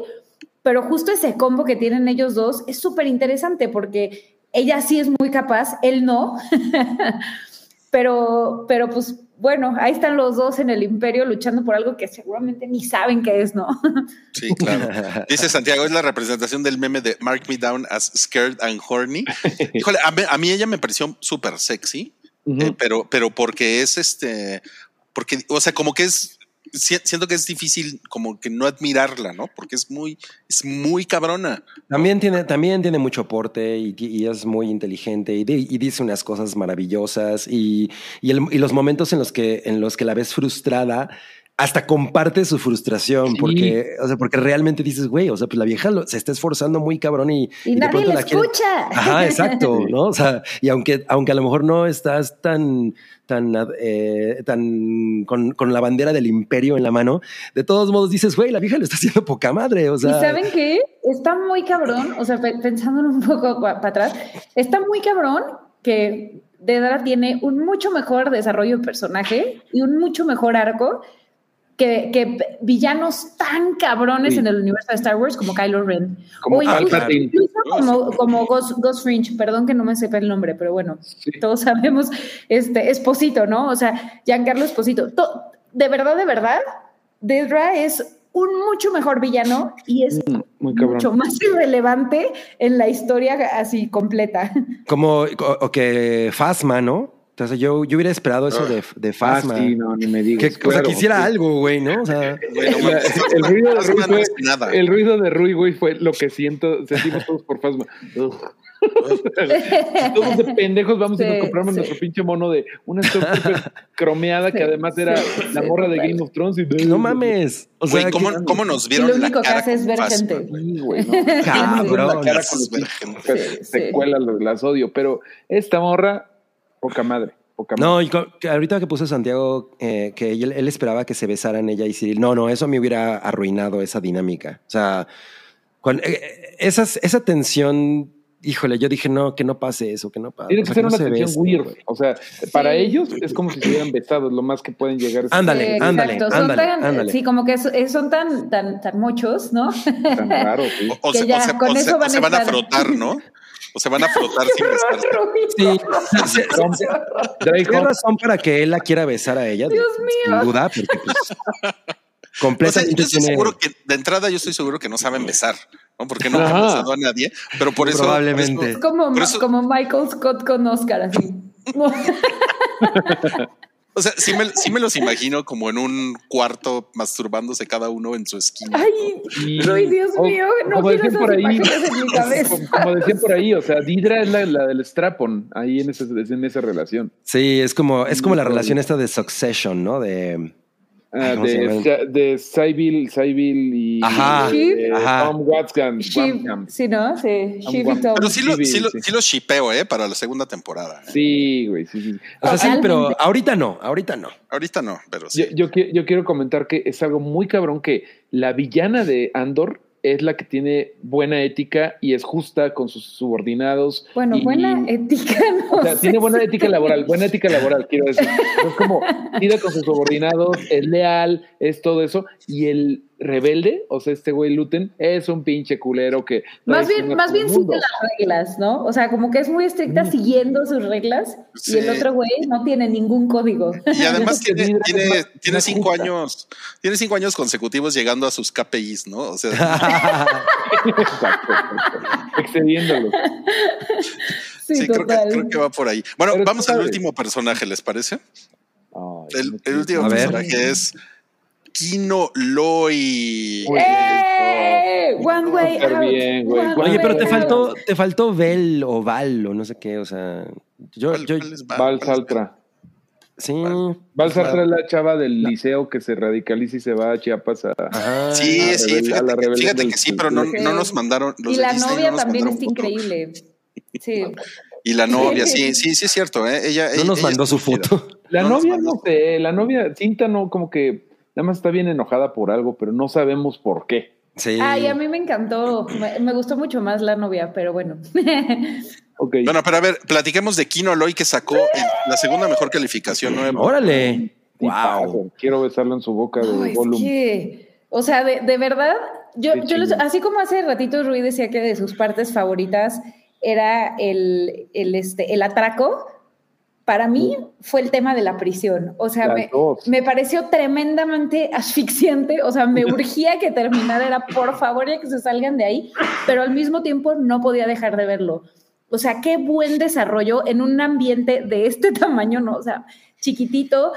Pero justo ese combo que tienen ellos dos es súper interesante porque ella sí es muy capaz, él no. (laughs) pero, pero pues bueno, ahí están los dos en el imperio luchando por algo que seguramente ni saben qué es, ¿no? (laughs) Sí, claro. (laughs) Dice Santiago, es la representación del meme de Mark Me Down as Scared and Horny. Híjole, a mí, a mí ella me pareció súper sexy, eh, pero, pero porque es este, porque, o sea, como que es, siento que es difícil como que no admirarla, ¿no? Porque es muy, es muy cabrona. También tiene, también tiene mucho aporte y, es muy inteligente y, di- y dice unas cosas maravillosas y, y los momentos en los que, en los que la ves frustrada hasta comparte su frustración Sí. porque, o sea, porque realmente dices, güey, o sea, pues la vieja lo- se está esforzando muy cabrón y, Y, de nadie la quiere- escucha. Ajá, exacto, ¿no? O sea, y aunque, aunque a lo mejor no estás tan, tan, eh, tan con, con la bandera del imperio en la mano, de todos modos dices, güey, la vieja lo está haciendo poca madre, o sea. ¿Y saben qué? Está muy cabrón, o sea, pe- pensándolo un poco para atrás, está muy cabrón que Dedra tiene un mucho mejor desarrollo de personaje y un mucho mejor arco que, que villanos tan cabrones Sí. en el universo de Star Wars como Kylo Ren. Como o incluso, como, como Ghost, Ghost Fringe, perdón que no me sepa el nombre, pero bueno, Sí. todos sabemos, este, Esposito, ¿no? O sea, Giancarlo Esposito. To- de verdad, de verdad, Dedra es un mucho mejor villano y es Mm, Muy mucho más irrelevante en la historia así completa. Como o, o que Fasma, ¿no? Entonces yo, yo hubiera esperado eso de, de Ah, Fasma. sí, no, ni me digas. que, o sea, que sí. algo, güey, ¿no? O sea, Güey, no La- el ruido de Rui Fasma no fue, es nada. el ruido de Rui, güey, fue lo que siento, sentimos todos por Fasma. Todos (laughs) de pendejos vamos a ir a Sí, comprarnos sí. nuestro pinche mono de una cromeada que Sí, además era sí, la sí, morra de. Game of Thrones. Y, no mames. O sea, Güey, ¿cómo, que- cómo nos vieron lo la único que cara hace es ver Fasma, gente. güey? Sí, güey, no. Cabrón. La cara con los. Sí, sí. secuelas, los- las odio, pero esta morra, poca madre, poca madre. No, y co- que ahorita que puso Santiago eh, que él, él esperaba que se besaran ella y Cyril. No, no, eso me hubiera arruinado esa dinámica. O sea, cuando, eh, eh, esas, esa tensión, híjole, yo dije, no, que no pase eso, que no pase. Tiene o que sea, ser no una se tensión weird. güey. O sea, para ellos es como si se hubieran besado, es lo más que pueden llegar. Ándale, Sí, ándale, ándale, tan- ándale. Sí, como que son tan, tan, tan muchos, ¿no? tan raro, sí. (laughs) O, o Que se, ya, o se- con o eso se- o van a se van a frotar, ¿no? (laughs) O se van a frotar sin besarse. Sí, ¿Qué Hunt, razón para que él la quiera besar a ella? Dios Sin mío. duda, porque pues, (laughs) O sea, completamente yo estoy tiene... seguro que de entrada yo estoy seguro que no saben besar, ¿no? Porque no han besado a nadie, pero por eso. Probablemente. por Es eso- como, Por eso- como Michael Scott con Oscar, así. (laughs) O sea, sí me, sí me los imagino como en un cuarto masturbándose cada uno en su esquina. Ay, Dios o- mío, no como quiero decían esas por ahí, imágenes en mi (laughs) cabeza. como, como decían por ahí, o sea, Didra es la, la del strapon ahí en, ese, en esa relación. Sí, es como, es como la relación esta de Succession, ¿no? De... Ah, ¿cómo se de, de Sybil, Sybil y Ajá, de ajá. Tom Watson. Sí, ¿no? Sí, Tom. Pero sí lo, Sí, lo, sí. sí lo shipeo, ¿eh? Para la segunda temporada. ¿eh? Sí, güey, sí, sí. O sea, sí, pero ahorita no, ahorita no. Ahorita no, pero sí. Yo, yo quiero comentar que es algo muy cabrón que la villana de Andor es la que tiene buena ética y es justa con sus subordinados. Bueno, y- buena ética, (laughs) no O sea, tiene buena ética laboral, (laughs) buena ética laboral, quiero decir. Es como, tira con sus subordinados, es leal, es todo eso. Y el rebelde, o sea, este güey Luten, es un pinche culero que. Más bien, más bien sigue las reglas, ¿no? O sea, como que es muy estricta siguiendo sus reglas Sí. y el otro güey no tiene ningún código. Y además (laughs) tiene, tiene, cinco justa. años, tiene cinco años consecutivos llegando a sus KPIs, ¿no? O sea, (laughs) Exacto, exacto. Excediéndolo. Sí, sí, creo que, total. creo que va por ahí. Bueno, Pero vamos al último personaje, ¿les parece? Ay, El, último personaje es Kino Loi. Uy, ¡Eh! One way out. bien, güey. one Oye, pero te faltó, te faltó Vel o Val o no sé qué, o sea, yo, ¿Cuál- yo, cuál es Val? Val ¿Cuál es Saltra. sí. Val Saltra es la chava del liceo que se radicaliza y se va a Chiapas a. Ajá. Sí, a sí, rebel- a fíjate, la que- rebelión fíjate del que sí, pero no, no nos mandaron. Los Y la Disney novia no también foto. increíble. Sí. (laughs) Y la novia, sí, (laughs) sí, sí es cierto, ¿eh? Ella, No ella- nos mandó su foto. La No novia, no sé, la novia, Cinta no, como que nada más está bien enojada por algo, pero no sabemos por qué. Sí. Ay, a mí me encantó. Me, me gustó mucho más la novia, pero bueno. (laughs) Ok. Bueno, pero a ver, platiquemos de Kino Loy que sacó la segunda mejor calificación. nueve. Órale. Tipazo. Wow. Quiero besarlo en su boca de es Gollum. que, o sea, de, de verdad, yo, yo chingón. así como hace ratito Rui decía que de sus partes favoritas era el, el, este, el atraco, para mí fue el tema de la prisión. O sea, me, me pareció tremendamente asfixiante, o sea, me (laughs) urgía que terminara, era por favor ya que se salgan de ahí, pero al mismo tiempo no podía dejar de verlo. O sea, qué buen desarrollo en un ambiente de este (laughs) tamaño, ¿no? O sea, chiquitito,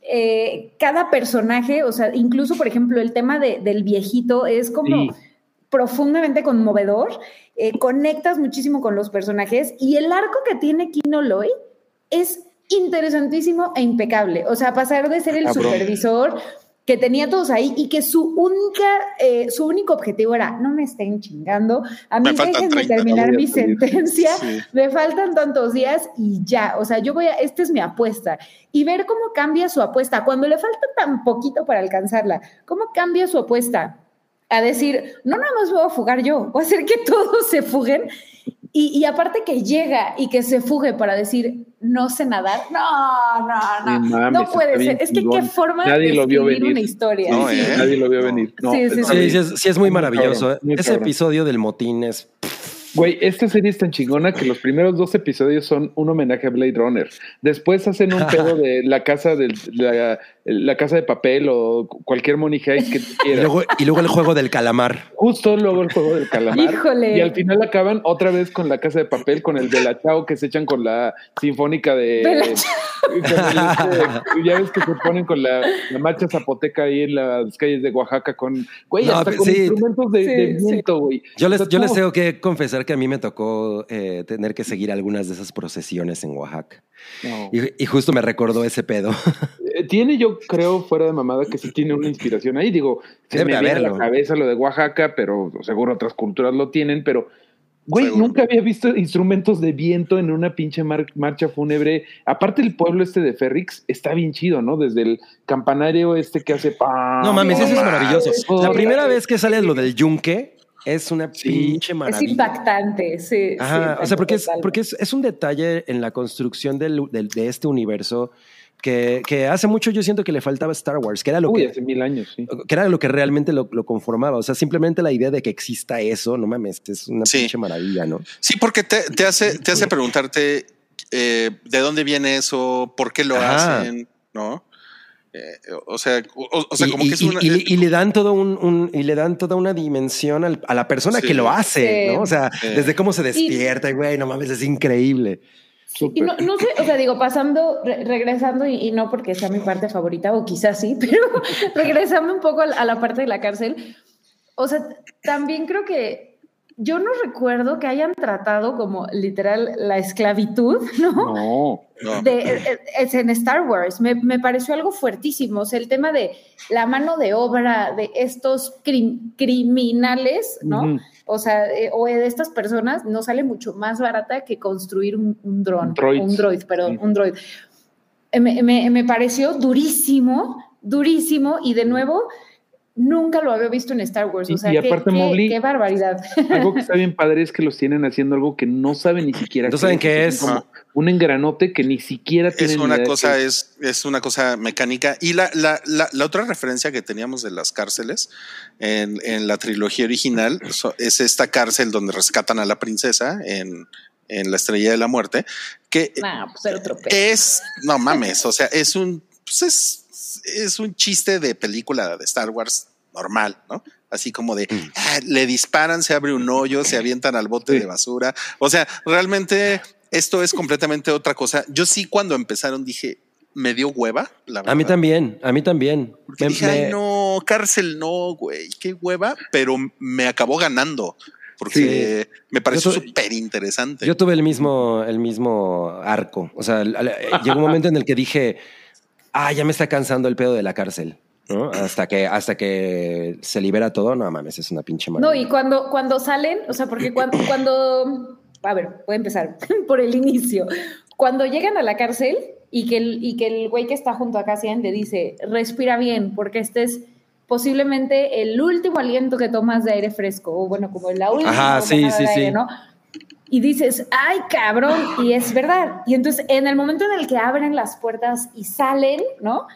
eh, cada personaje, o sea, incluso, por ejemplo, el tema de- del viejito es como Sí. profundamente conmovedor, eh, conectas muchísimo con los personajes y el arco que tiene Kino Loy es interesantísimo e impecable. O sea, pasar de ser el Cabrón. supervisor que tenía todos ahí y que su única, eh, su único objetivo era, no me estén chingando, a mí Me déjenme 30, terminar no mi a pedir". sentencia, Sí. me faltan tantos días y ya, o sea, yo voy a, esta es mi apuesta. Y ver cómo cambia su apuesta, cuando le falta tan poquito para alcanzarla, cómo cambia su apuesta a decir, no nada más voy a fugar yo, voy a hacer que (laughs) todos se fuguen. Y, y aparte que llega y que se fugue para decir, no sé nadar, no, no, no, Sí, mames, no puede ser. Es que chingón. qué forma Nadie de lo vio escribir venir. una historia. No, Sí. ¿eh? Nadie lo vio venir. No, Sí, sí, está sí. Sí, bien. sí, es, sí es muy Muy maravilloso. cabrón, muy Ese cabrón. episodio del motín es... Güey, esta serie es tan chingona que los primeros dos episodios son un homenaje a Blade Runner. Después hacen un pedo de (laughs) la casa de la, la casa de papel o cualquier Money Heist que (laughs) Y quieras. luego, y luego el juego del calamar. Justo luego el juego del calamar. Híjole. Y al final acaban otra vez con la casa de papel, con el de la Chao que se echan con la sinfónica de. Con el este- ya ves que se ponen con la, la marcha zapoteca ahí en las calles de Oaxaca con. Güey, No, hasta pero con sí. instrumentos de, Sí, de sí. viento, güey. Yo les, O sea, yo les tengo que confesar que a mí me tocó eh, tener que seguir algunas de esas procesiones en Oaxaca. No. Y, y justo me recordó ese pedo. (laughs) Eh, Tiene, yo creo, fuera de mamada, que sí tiene una inspiración ahí. Digo, se Debe me viene a la cabeza lo de Oaxaca, pero seguro otras culturas lo tienen, pero. Güey, Seguro. nunca había visto instrumentos de viento en una pinche mar- marcha fúnebre. Aparte, el pueblo este de Ferrix está bien chido, ¿no? Desde el campanario este que hace pam. No mames, eso es maravilloso. La primera vez que sale lo del yunque es una Sí. pinche Es maravilla. impactante, sí. Ajá, sí, o sea, porque, es, porque es, es un detalle en la construcción del, del- de este universo que, que hace mucho yo siento que le faltaba Star Wars, que era lo Uy, que hace mil años, sí. que era lo que realmente lo, lo conformaba. O sea, simplemente la idea de que exista eso, no mames, es una Sí. pinche maravilla, ¿no? Sí, porque te, te hace, te hace preguntarte eh, de dónde viene eso, por qué lo Ajá. hacen, ¿no? Eh, o sea, o, o sea, y, como y- que es una. y- y le dan todo un, un- y le dan toda una dimensión al- a la persona Sí. que lo hace, Sí. ¿no? O sea, Sí. desde cómo se despierta, güey, no mames, es increíble. Y no, no sé, o sea, digo, pasando, re- regresando, y, y no porque sea mi parte favorita, o quizás sí, (laughs) pero regresando un poco a, la- a la parte de la cárcel, o sea, también creo que yo no recuerdo que hayan tratado como literal la esclavitud, (laughs) ¿no? No. no. De, eh, es en Star Wars, me, me pareció algo fuertísimo, o sea, el tema de la mano de obra de estos crim- criminales, ¿no? O sea, eh, o de estas personas no sale mucho más barata que construir un, un dron. Un droid. Un droid, perdón, un droid. Eh, Me, me- me pareció durísimo, durísimo, y de nuevo, nunca lo había visto en Star Wars. Y- O sea, y qué, aparte, qué- Mowgli- qué barbaridad. (laughs) Algo que está bien padre es que los tienen haciendo algo que no saben ni siquiera. No saben qué es. como un engranote que ni siquiera tienen Es una cosa, es, es una cosa mecánica. Y la, la, la, la otra referencia que teníamos de las cárceles en, en la trilogía original es esta cárcel donde rescatan a la princesa en, en la estrella de la muerte, que nah, pues es, no mames, o sea, es un, pues es, es un chiste de película de Star Wars normal, ¿no? Así como de, ah, le disparan, se abre un hoyo, se avientan al bote Sí. de basura. O sea, realmente esto es completamente otra cosa. Yo sí cuando empezaron dije, me dio hueva, la verdad. A mí también, a mí también. Porque Me- dije, me- ay, no, cárcel no, güey, qué hueva, pero me acabó ganando porque me pareció súper interesante. Yo tuve el mismo, el mismo arco. O sea, llegó un momento en el que dije, ah, ya me está cansando el pedo de la cárcel. ¿no? Hasta que, hasta que se libera todo, no mames, es una pinche No, maravilla. y cuando, cuando salen, o sea, porque cuando, cuando, a ver, voy a empezar (laughs) por el inicio. Cuando llegan a la cárcel y que el, y que el güey que está junto a Cassian le dice, respira bien, porque este es posiblemente el último aliento que tomas de aire fresco, o bueno, como la última Ajá, sí, sí, aire, sí. ¿no? Y dices, ay, cabrón, y es verdad. Y entonces, en el momento en el que abren las puertas y salen, ¿no?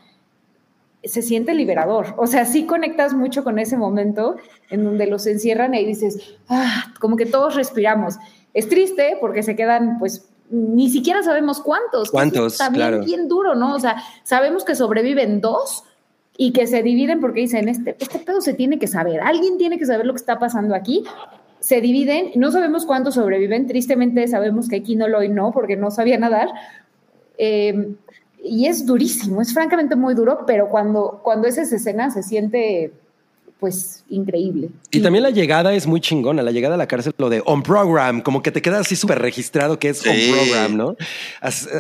se siente liberador. O sea, sí conectas mucho con ese momento en donde los encierran y dices, ah, como que todos respiramos. Es triste porque se quedan, pues, ni siquiera sabemos cuántos. ¿Cuántos? También Claro. bien duro, ¿no? O sea, sabemos que sobreviven dos y que se dividen porque dicen, este, este pedo se tiene que saber, alguien tiene que saber lo que está pasando aquí. Se dividen, no sabemos cuántos sobreviven, tristemente sabemos que aquí no lo no, porque no sabía nadar. Eh, y es durísimo, es francamente muy duro, pero cuando, cuando es esa escena se siente pues increíble. Y también la llegada es muy chingona, la llegada a la cárcel, lo de on program, como que te queda así súper registrado que es on Sí. program, ¿no?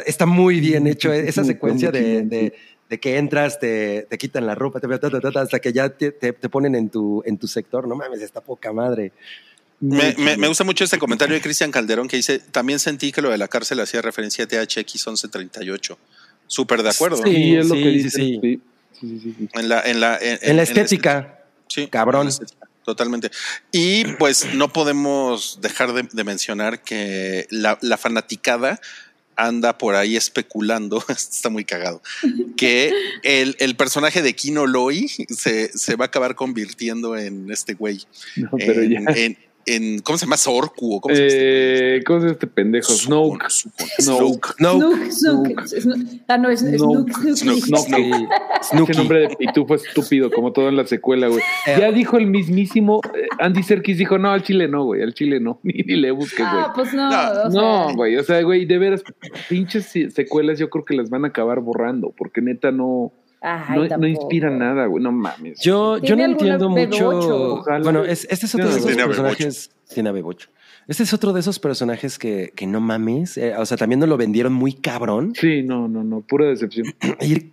Está muy bien hecho esa Sí, secuencia de, de- de que entras, te, te quitan la ropa, te, ta, ta, ta, ta, hasta que ya te, te- te ponen en tu, en tu sector. No mames, está poca madre. Me, me- me gusta mucho este (laughs) comentario de Cristian Calderón que dice, también sentí que lo de la cárcel hacía referencia a THX 1138. Súper de acuerdo. Sí. Es lo sí, que sí, dicen. sí. Sí, sí, sí, sí, sí. En la, en la, en, En la en estética. Sí, Cabrón. Totalmente. Y pues no podemos dejar de, de mencionar que la, la fanaticada anda por ahí especulando, (laughs) está muy cagado, que el, el personaje de Kino Loy se, se va a acabar convirtiendo en este güey. No, pero en, ya. en- en- ¿Cómo se llama? Sorku. o ¿Cómo se llama este güey? Eh, ¿Cómo se llama este pendejo? Snoke. Snoke. Snoke. No. Snook, Snook. Snook. Ah, no, es Snook. Snook, Snook. Snook, Snoke. Sí, Ese Snooki. nombre de pitufo estúpido, como todo en la secuela, güey. Eh. Ya dijo el mismísimo eh, Andy Serkis, dijo, no, al chile no, güey, al chile no, ni, ni le busques, güey. Ah, pues no. No, güey, o sea, güey, de veras, pinches se- secuelas yo creo que las van a acabar borrando, porque neta no, ay, no, inspira nada, güey, no mames. Yo, yo no ¿Tiene alguna entiendo mucho. Ojalá. Bueno, es- este es otro de esos personajes. Tiene a bebocho. Este es otro de esos personajes que, que no mames. eh, o sea, también nos lo vendieron muy cabrón. Sí, no, no, no, pura decepción. (clears throat) ¿Y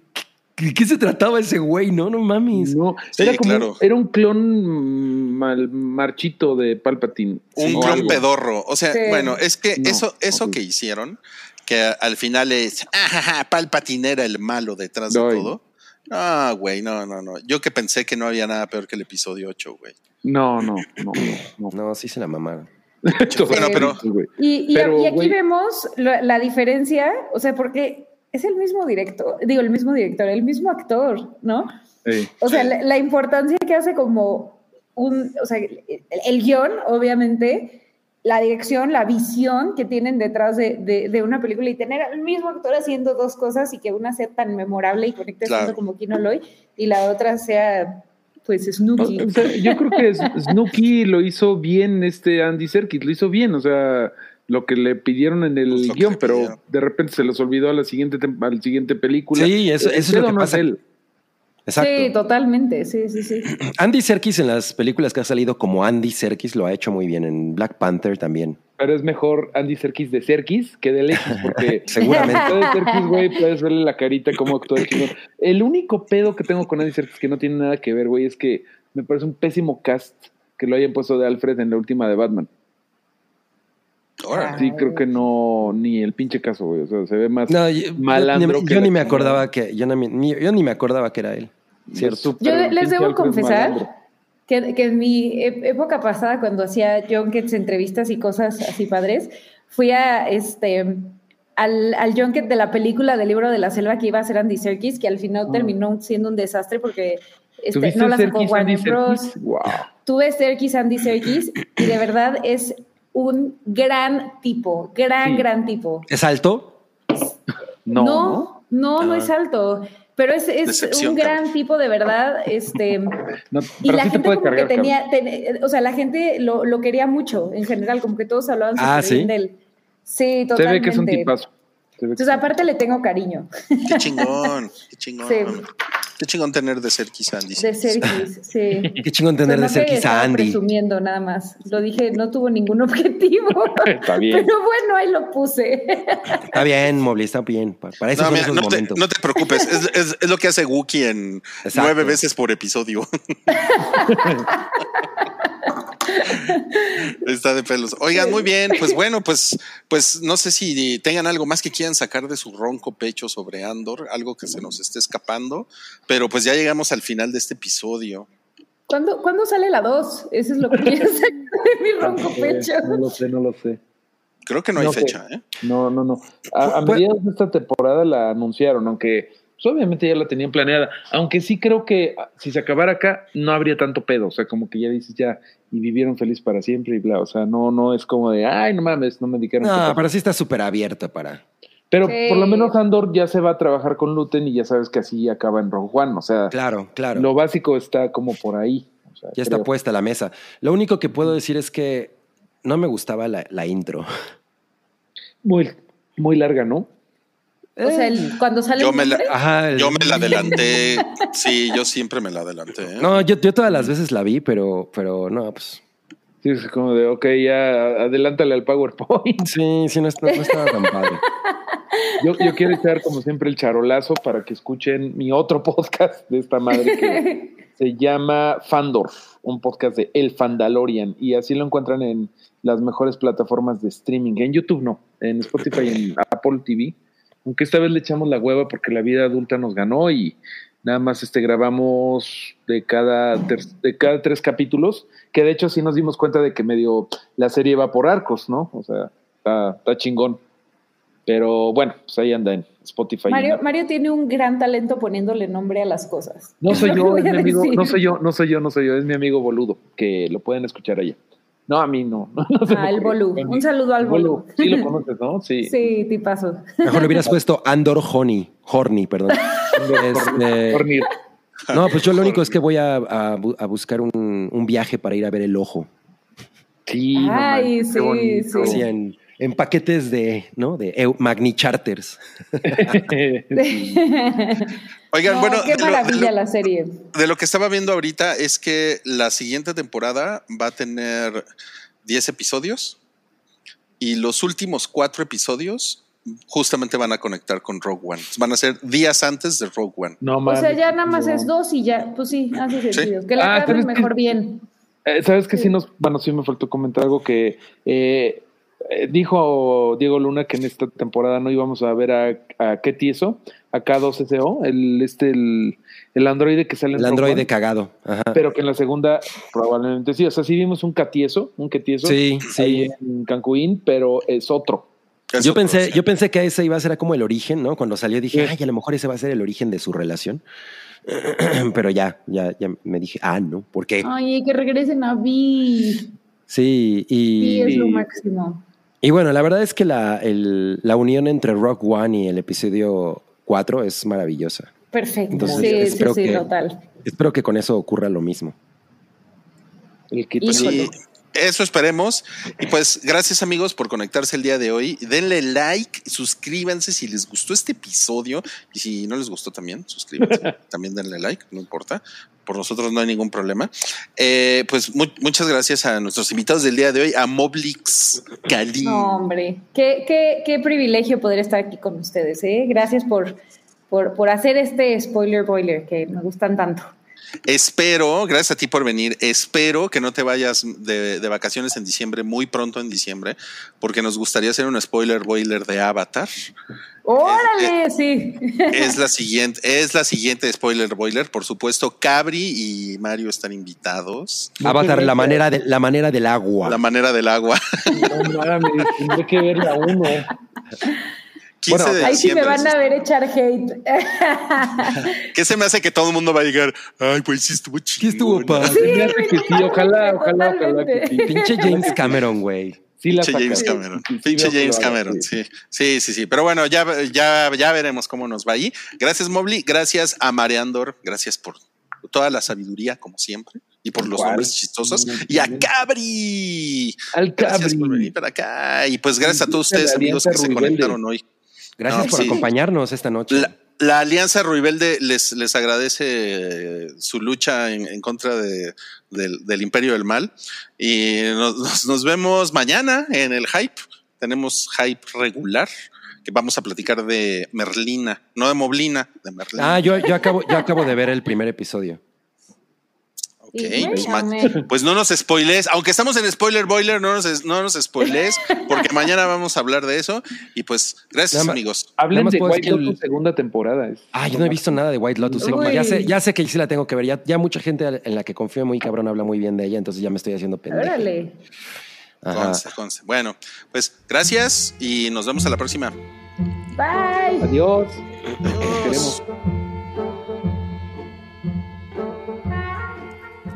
¿De qué se trataba ese güey? No, no mames. No, Sí, era como, claro. era un clon mal, marchito de Palpatine. Un clon algo. pedorro. O sea, Sí. bueno, es que No, eso, eso que hicieron, que al final es, ajaja, Palpatine era el malo detrás de todo. Ah, güey, no, no, no. Yo que pensé que no había nada peor que el episodio 8, güey. No, no, no, no. No, sí se la mamaron. Bueno, pero-. Y, y- Pero, y aquí güey- vemos la, la diferencia, o sea, porque es el mismo director, digo, el mismo director, el mismo actor, ¿no? Sí. O sea, la, la importancia que hace como un, o sea, el, el guion, obviamente, la dirección, la visión que tienen detrás de, de- de una película y tener al mismo actor haciendo dos cosas y que una sea tan memorable y conecte Claro. tanto como Kino Loy y la otra sea, pues, Snooki. O sea, yo creo que Snooki lo hizo bien este Andy Serkis, lo hizo bien, o sea, lo que le pidieron en el Pues guion, pero de repente se los olvidó a la siguiente a la siguiente película. Sí, eso- es lo que no pasa. él. Exacto. Sí, totalmente, sí, sí, sí. (clears throat) Andy Serkis en las películas que ha salido como Andy Serkis lo ha hecho muy bien. En Black Panther también. Pero es mejor Andy Serkis de Serkis que del X, porque (laughs) Seguramente. de Serkis, güey, puedes verle la carita cómo actúa el. El único pedo que tengo con Andy Serkis que no tiene nada que ver, güey, es que me parece un pésimo cast que lo hayan puesto de Alfred en la última de Batman. Órale. Sí, creo que no, ni el pinche caso, güey. O sea, se ve más. No, yo, Malandro yo- que yo la ni me acordaba que yo, ni, yo ni me acordaba que era él. Cierto. Yo les debo confesar que, que en mi época pasada, cuando hacía junkets, entrevistas y cosas así padres, fui a este al, al junket de la película del libro de la selva que iba a ser Andy Serkis, que al final Ah. terminó siendo un desastre porque este, ¿Tuviste no la sacó Serkis, Andy Warner Bros. Wow. Tuve Serkis, Andy Serkis, y de verdad es un gran tipo, gran, Sí. gran tipo. ¿Es alto? No, no. no, no, no Ah. es alto. Pero es, es un gran tipo de verdad, (laughs) este, No, y la sí gente como cargar. que tenía, ten- o sea, la gente lo, lo quería mucho en general, como que todos hablaban Ah, ¿sí? de él. Sí, Se totalmente. ve que es un tipazo. Se Entonces, aparte le tengo cariño Qué chingón, qué chingón. Sí. Qué chingón tener de ser quizá Andy. de Serkis, sí. (laughs) Qué chingón tener de no ser que quizá estaba Andy. presumiendo nada más. Lo dije, no tuvo ningún (laughs) objetivo. (laughs) Está bien. Pero bueno, ahí lo puse. Está bien, Mobley, está bien. Pa- Para eso No, son mira, esos no, te, momentos. no te preocupes, es, es- es lo que hace Wookiee en Exacto. nueve veces por episodio. (laughs) Está de pelos. Oigan, muy bien, pues bueno, pues, pues no sé si tengan algo más que quieran sacar de su ronco pecho sobre Andor, algo que se nos esté escapando, pero pues ya llegamos al final de este episodio. ¿Cuándo, ¿cuándo sale la 2? Eso es lo que quiero sacar de mi ronco pecho. No lo sé, no lo sé. Creo que no hay No fecha, ¿eh? No, no, no. A, a mediados de esta temporada la anunciaron, aunque pues, obviamente ya la tenían planeada. Aunque sí creo que ah, si se acabara acá, no habría tanto pedo. O sea, como que ya dices ya, y vivieron feliz para siempre y bla. O sea, no, no es como de, ay, no mames, no me dijeron. No, pasa". pero sí está súper abierta para. Pero Sí. por lo menos Andor ya se va a trabajar con Luten y ya sabes que así acaba en Rogue One. O sea, Claro, claro. lo básico está como por ahí. O sea, ya está puesta la mesa. Lo único que puedo decir es que no me gustaba la, la intro. Muy, muy larga, ¿no? O sea, el- cuando sale Yo el me la- Ajá. el- Yo me la adelanté. (laughs) Sí, yo siempre me la adelanté. ¿eh? No, yo, yo todas las veces la vi, pero, pero no, pues. Sí, es como de, ok, ya adelántale al PowerPoint. Sí, sí, no, no- no estaba tan padre. (laughs) Yo, yo quiero echar, como siempre, el charolazo para que escuchen mi otro podcast de esta madre que (laughs) se llama Fandor, un podcast de El Fandalorian. Y así lo encuentran en las mejores plataformas de streaming. En YouTube no, en Spotify y en Apple TV. Aunque esta vez le echamos la hueva porque la vida adulta nos ganó y nada más este grabamos de cada, de cada tres capítulos, que de hecho sí nos dimos cuenta de que medio la serie va por arcos, ¿no? O sea, está, está chingón. Pero bueno, pues ahí anda en Spotify. Mario. Mario tiene un gran talento poniéndole nombre a las cosas. No (laughs) soy yo, es mi amigo, no soy yo, no soy yo, no soy yo, es mi amigo boludo, que lo pueden escuchar allá. No, a mí no. (laughs) no Ah, el. Bolú. Un saludo al Bolú. Sí lo conoces, ¿no? Sí. (laughs) Sí, tipazo. Mejor le hubieras puesto Andor Honey, Horny, perdón. Este, no, pues yo lo único es que voy a, a bu- a buscar un, un viaje para ir a ver el ojo. Sí, no Ay, manches, sí, qué. Así en, paquetes de, ¿no? De Eu- Magni Charters. Sí. (laughs) Oigan, No, bueno, qué de lo- de maravilla lo- la serie. De lo que estaba viendo ahorita es que la siguiente temporada va a tener 10 episodios y los últimos cuatro episodios justamente van a conectar con Rogue One. Van a ser días antes de Rogue One. No O sea, ya nada más no. es dos y ya, pues sí, hace sentido. Que la Ah, mejor bien. Eh, ¿Sabes que sí nos, bueno, sí me faltó comentar algo que eh, dijo Diego Luna que en esta temporada no íbamos a ver a, a qué tieso, a K2SO, el, este, el, el androide que sale en El androide One, cagado. Ajá. pero que en la segunda probablemente sí, o sea, sí vimos un catieso, un ketieso Sí, ahí sí. en Cancún, pero es otro. Es Yo otro, pensé, sí. yo pensé que ese iba a ser como el origen, ¿no? Cuando salió dije, Sí. ay, a lo mejor ese va a ser el origen de su relación. (clears throat) Pero ya, ya, ya me dije, ah, no, ¿por qué? Ay, que regresen a Vi. Sí, Vi y, es lo máximo. Y bueno, la verdad es que la, el- la unión entre Rock One y el episodio 4 es maravillosa. Perfecto. Entonces, sí, sí, espero sí, que- total. Espero que con eso ocurra lo mismo. El que Pues sí, eso esperemos. Y pues gracias amigos por conectarse el día de hoy. Denle like, suscríbanse si les gustó este episodio y si no les gustó también, suscríbanse. (laughs) también denle like, no importa. Por nosotros no hay ningún problema. Eh, pues mu- muchas gracias a nuestros invitados del día de hoy, a Moblix Cali. No, hombre, qué, qué, qué privilegio poder estar aquí con ustedes. ¿eh? Gracias por, por, por hacer este spoiler boiler que me gustan tanto. Espero, gracias a ti por venir, espero que no te vayas de, de vacaciones en diciembre, muy pronto en diciembre, porque nos gustaría hacer un spoiler boiler de Avatar. ¡Órale! Sí. Es la siguiente, es la siguiente spoiler boiler. Por supuesto, Cabri y Mario están invitados. Avatar, la manera, de, la manera del agua. La manera del agua. No mames, tendré que ver la uno. (laughs) 15 Bueno, de Ahí sí me van a ver echar hate. (laughs) ¿Qué se me hace que todo el mundo va a llegar? Ay, pues sí estuvo chido. ¿Qué estuvo padre? Que sí, ojalá, ojalá, ojalá que sí. Pinche James Cameron, güey. Sí la Pinche. James Cameron. Sí, sí, Pinche James Cameron, sí. sí. Sí, sí, sí. Pero bueno, ya, ya, ya veremos cómo nos va ahí. Gracias, Mobley. Gracias a Mareandor. Gracias por toda la sabiduría, como siempre. Y por los Igual. nombres chistosos. Y a. Cabri. Al Gracias por Cabri. venir para acá. Y pues gracias a todos Sí, ustedes, amigos, que se conectaron hoy. Gracias No, por sí. acompañarnos esta noche. La, la Alianza Ruibelde les, les agradece eh, su lucha en, en contra de- del, del Imperio del Mal. Y nos, nos- nos vemos mañana en el Hype. Tenemos Hype regular, que vamos a platicar de Merlina, no de Moblina, de Merlina. Ah, yo, yo, acabo, yo acabo de ver el primer episodio. Ok, pues, pues no nos spoilees, aunque estamos en Spoiler Boiler, no nos, no nos spoilees, (laughs) porque mañana vamos a hablar de eso. Y pues, gracias Nada amigos. Hablen de White que el- Lotus segunda temporada. es- Ah, yo no he visto nada de White Lotus. Uy. Ya sé, ya sé que sí la tengo que ver. Ya, ya mucha gente en la que confío muy cabrón habla muy bien de ella, entonces ya me estoy haciendo pendejo. Órale. Ajá. Conste, conste. Bueno, pues gracias y nos vemos a la próxima. Bye. Adiós. Los queremos.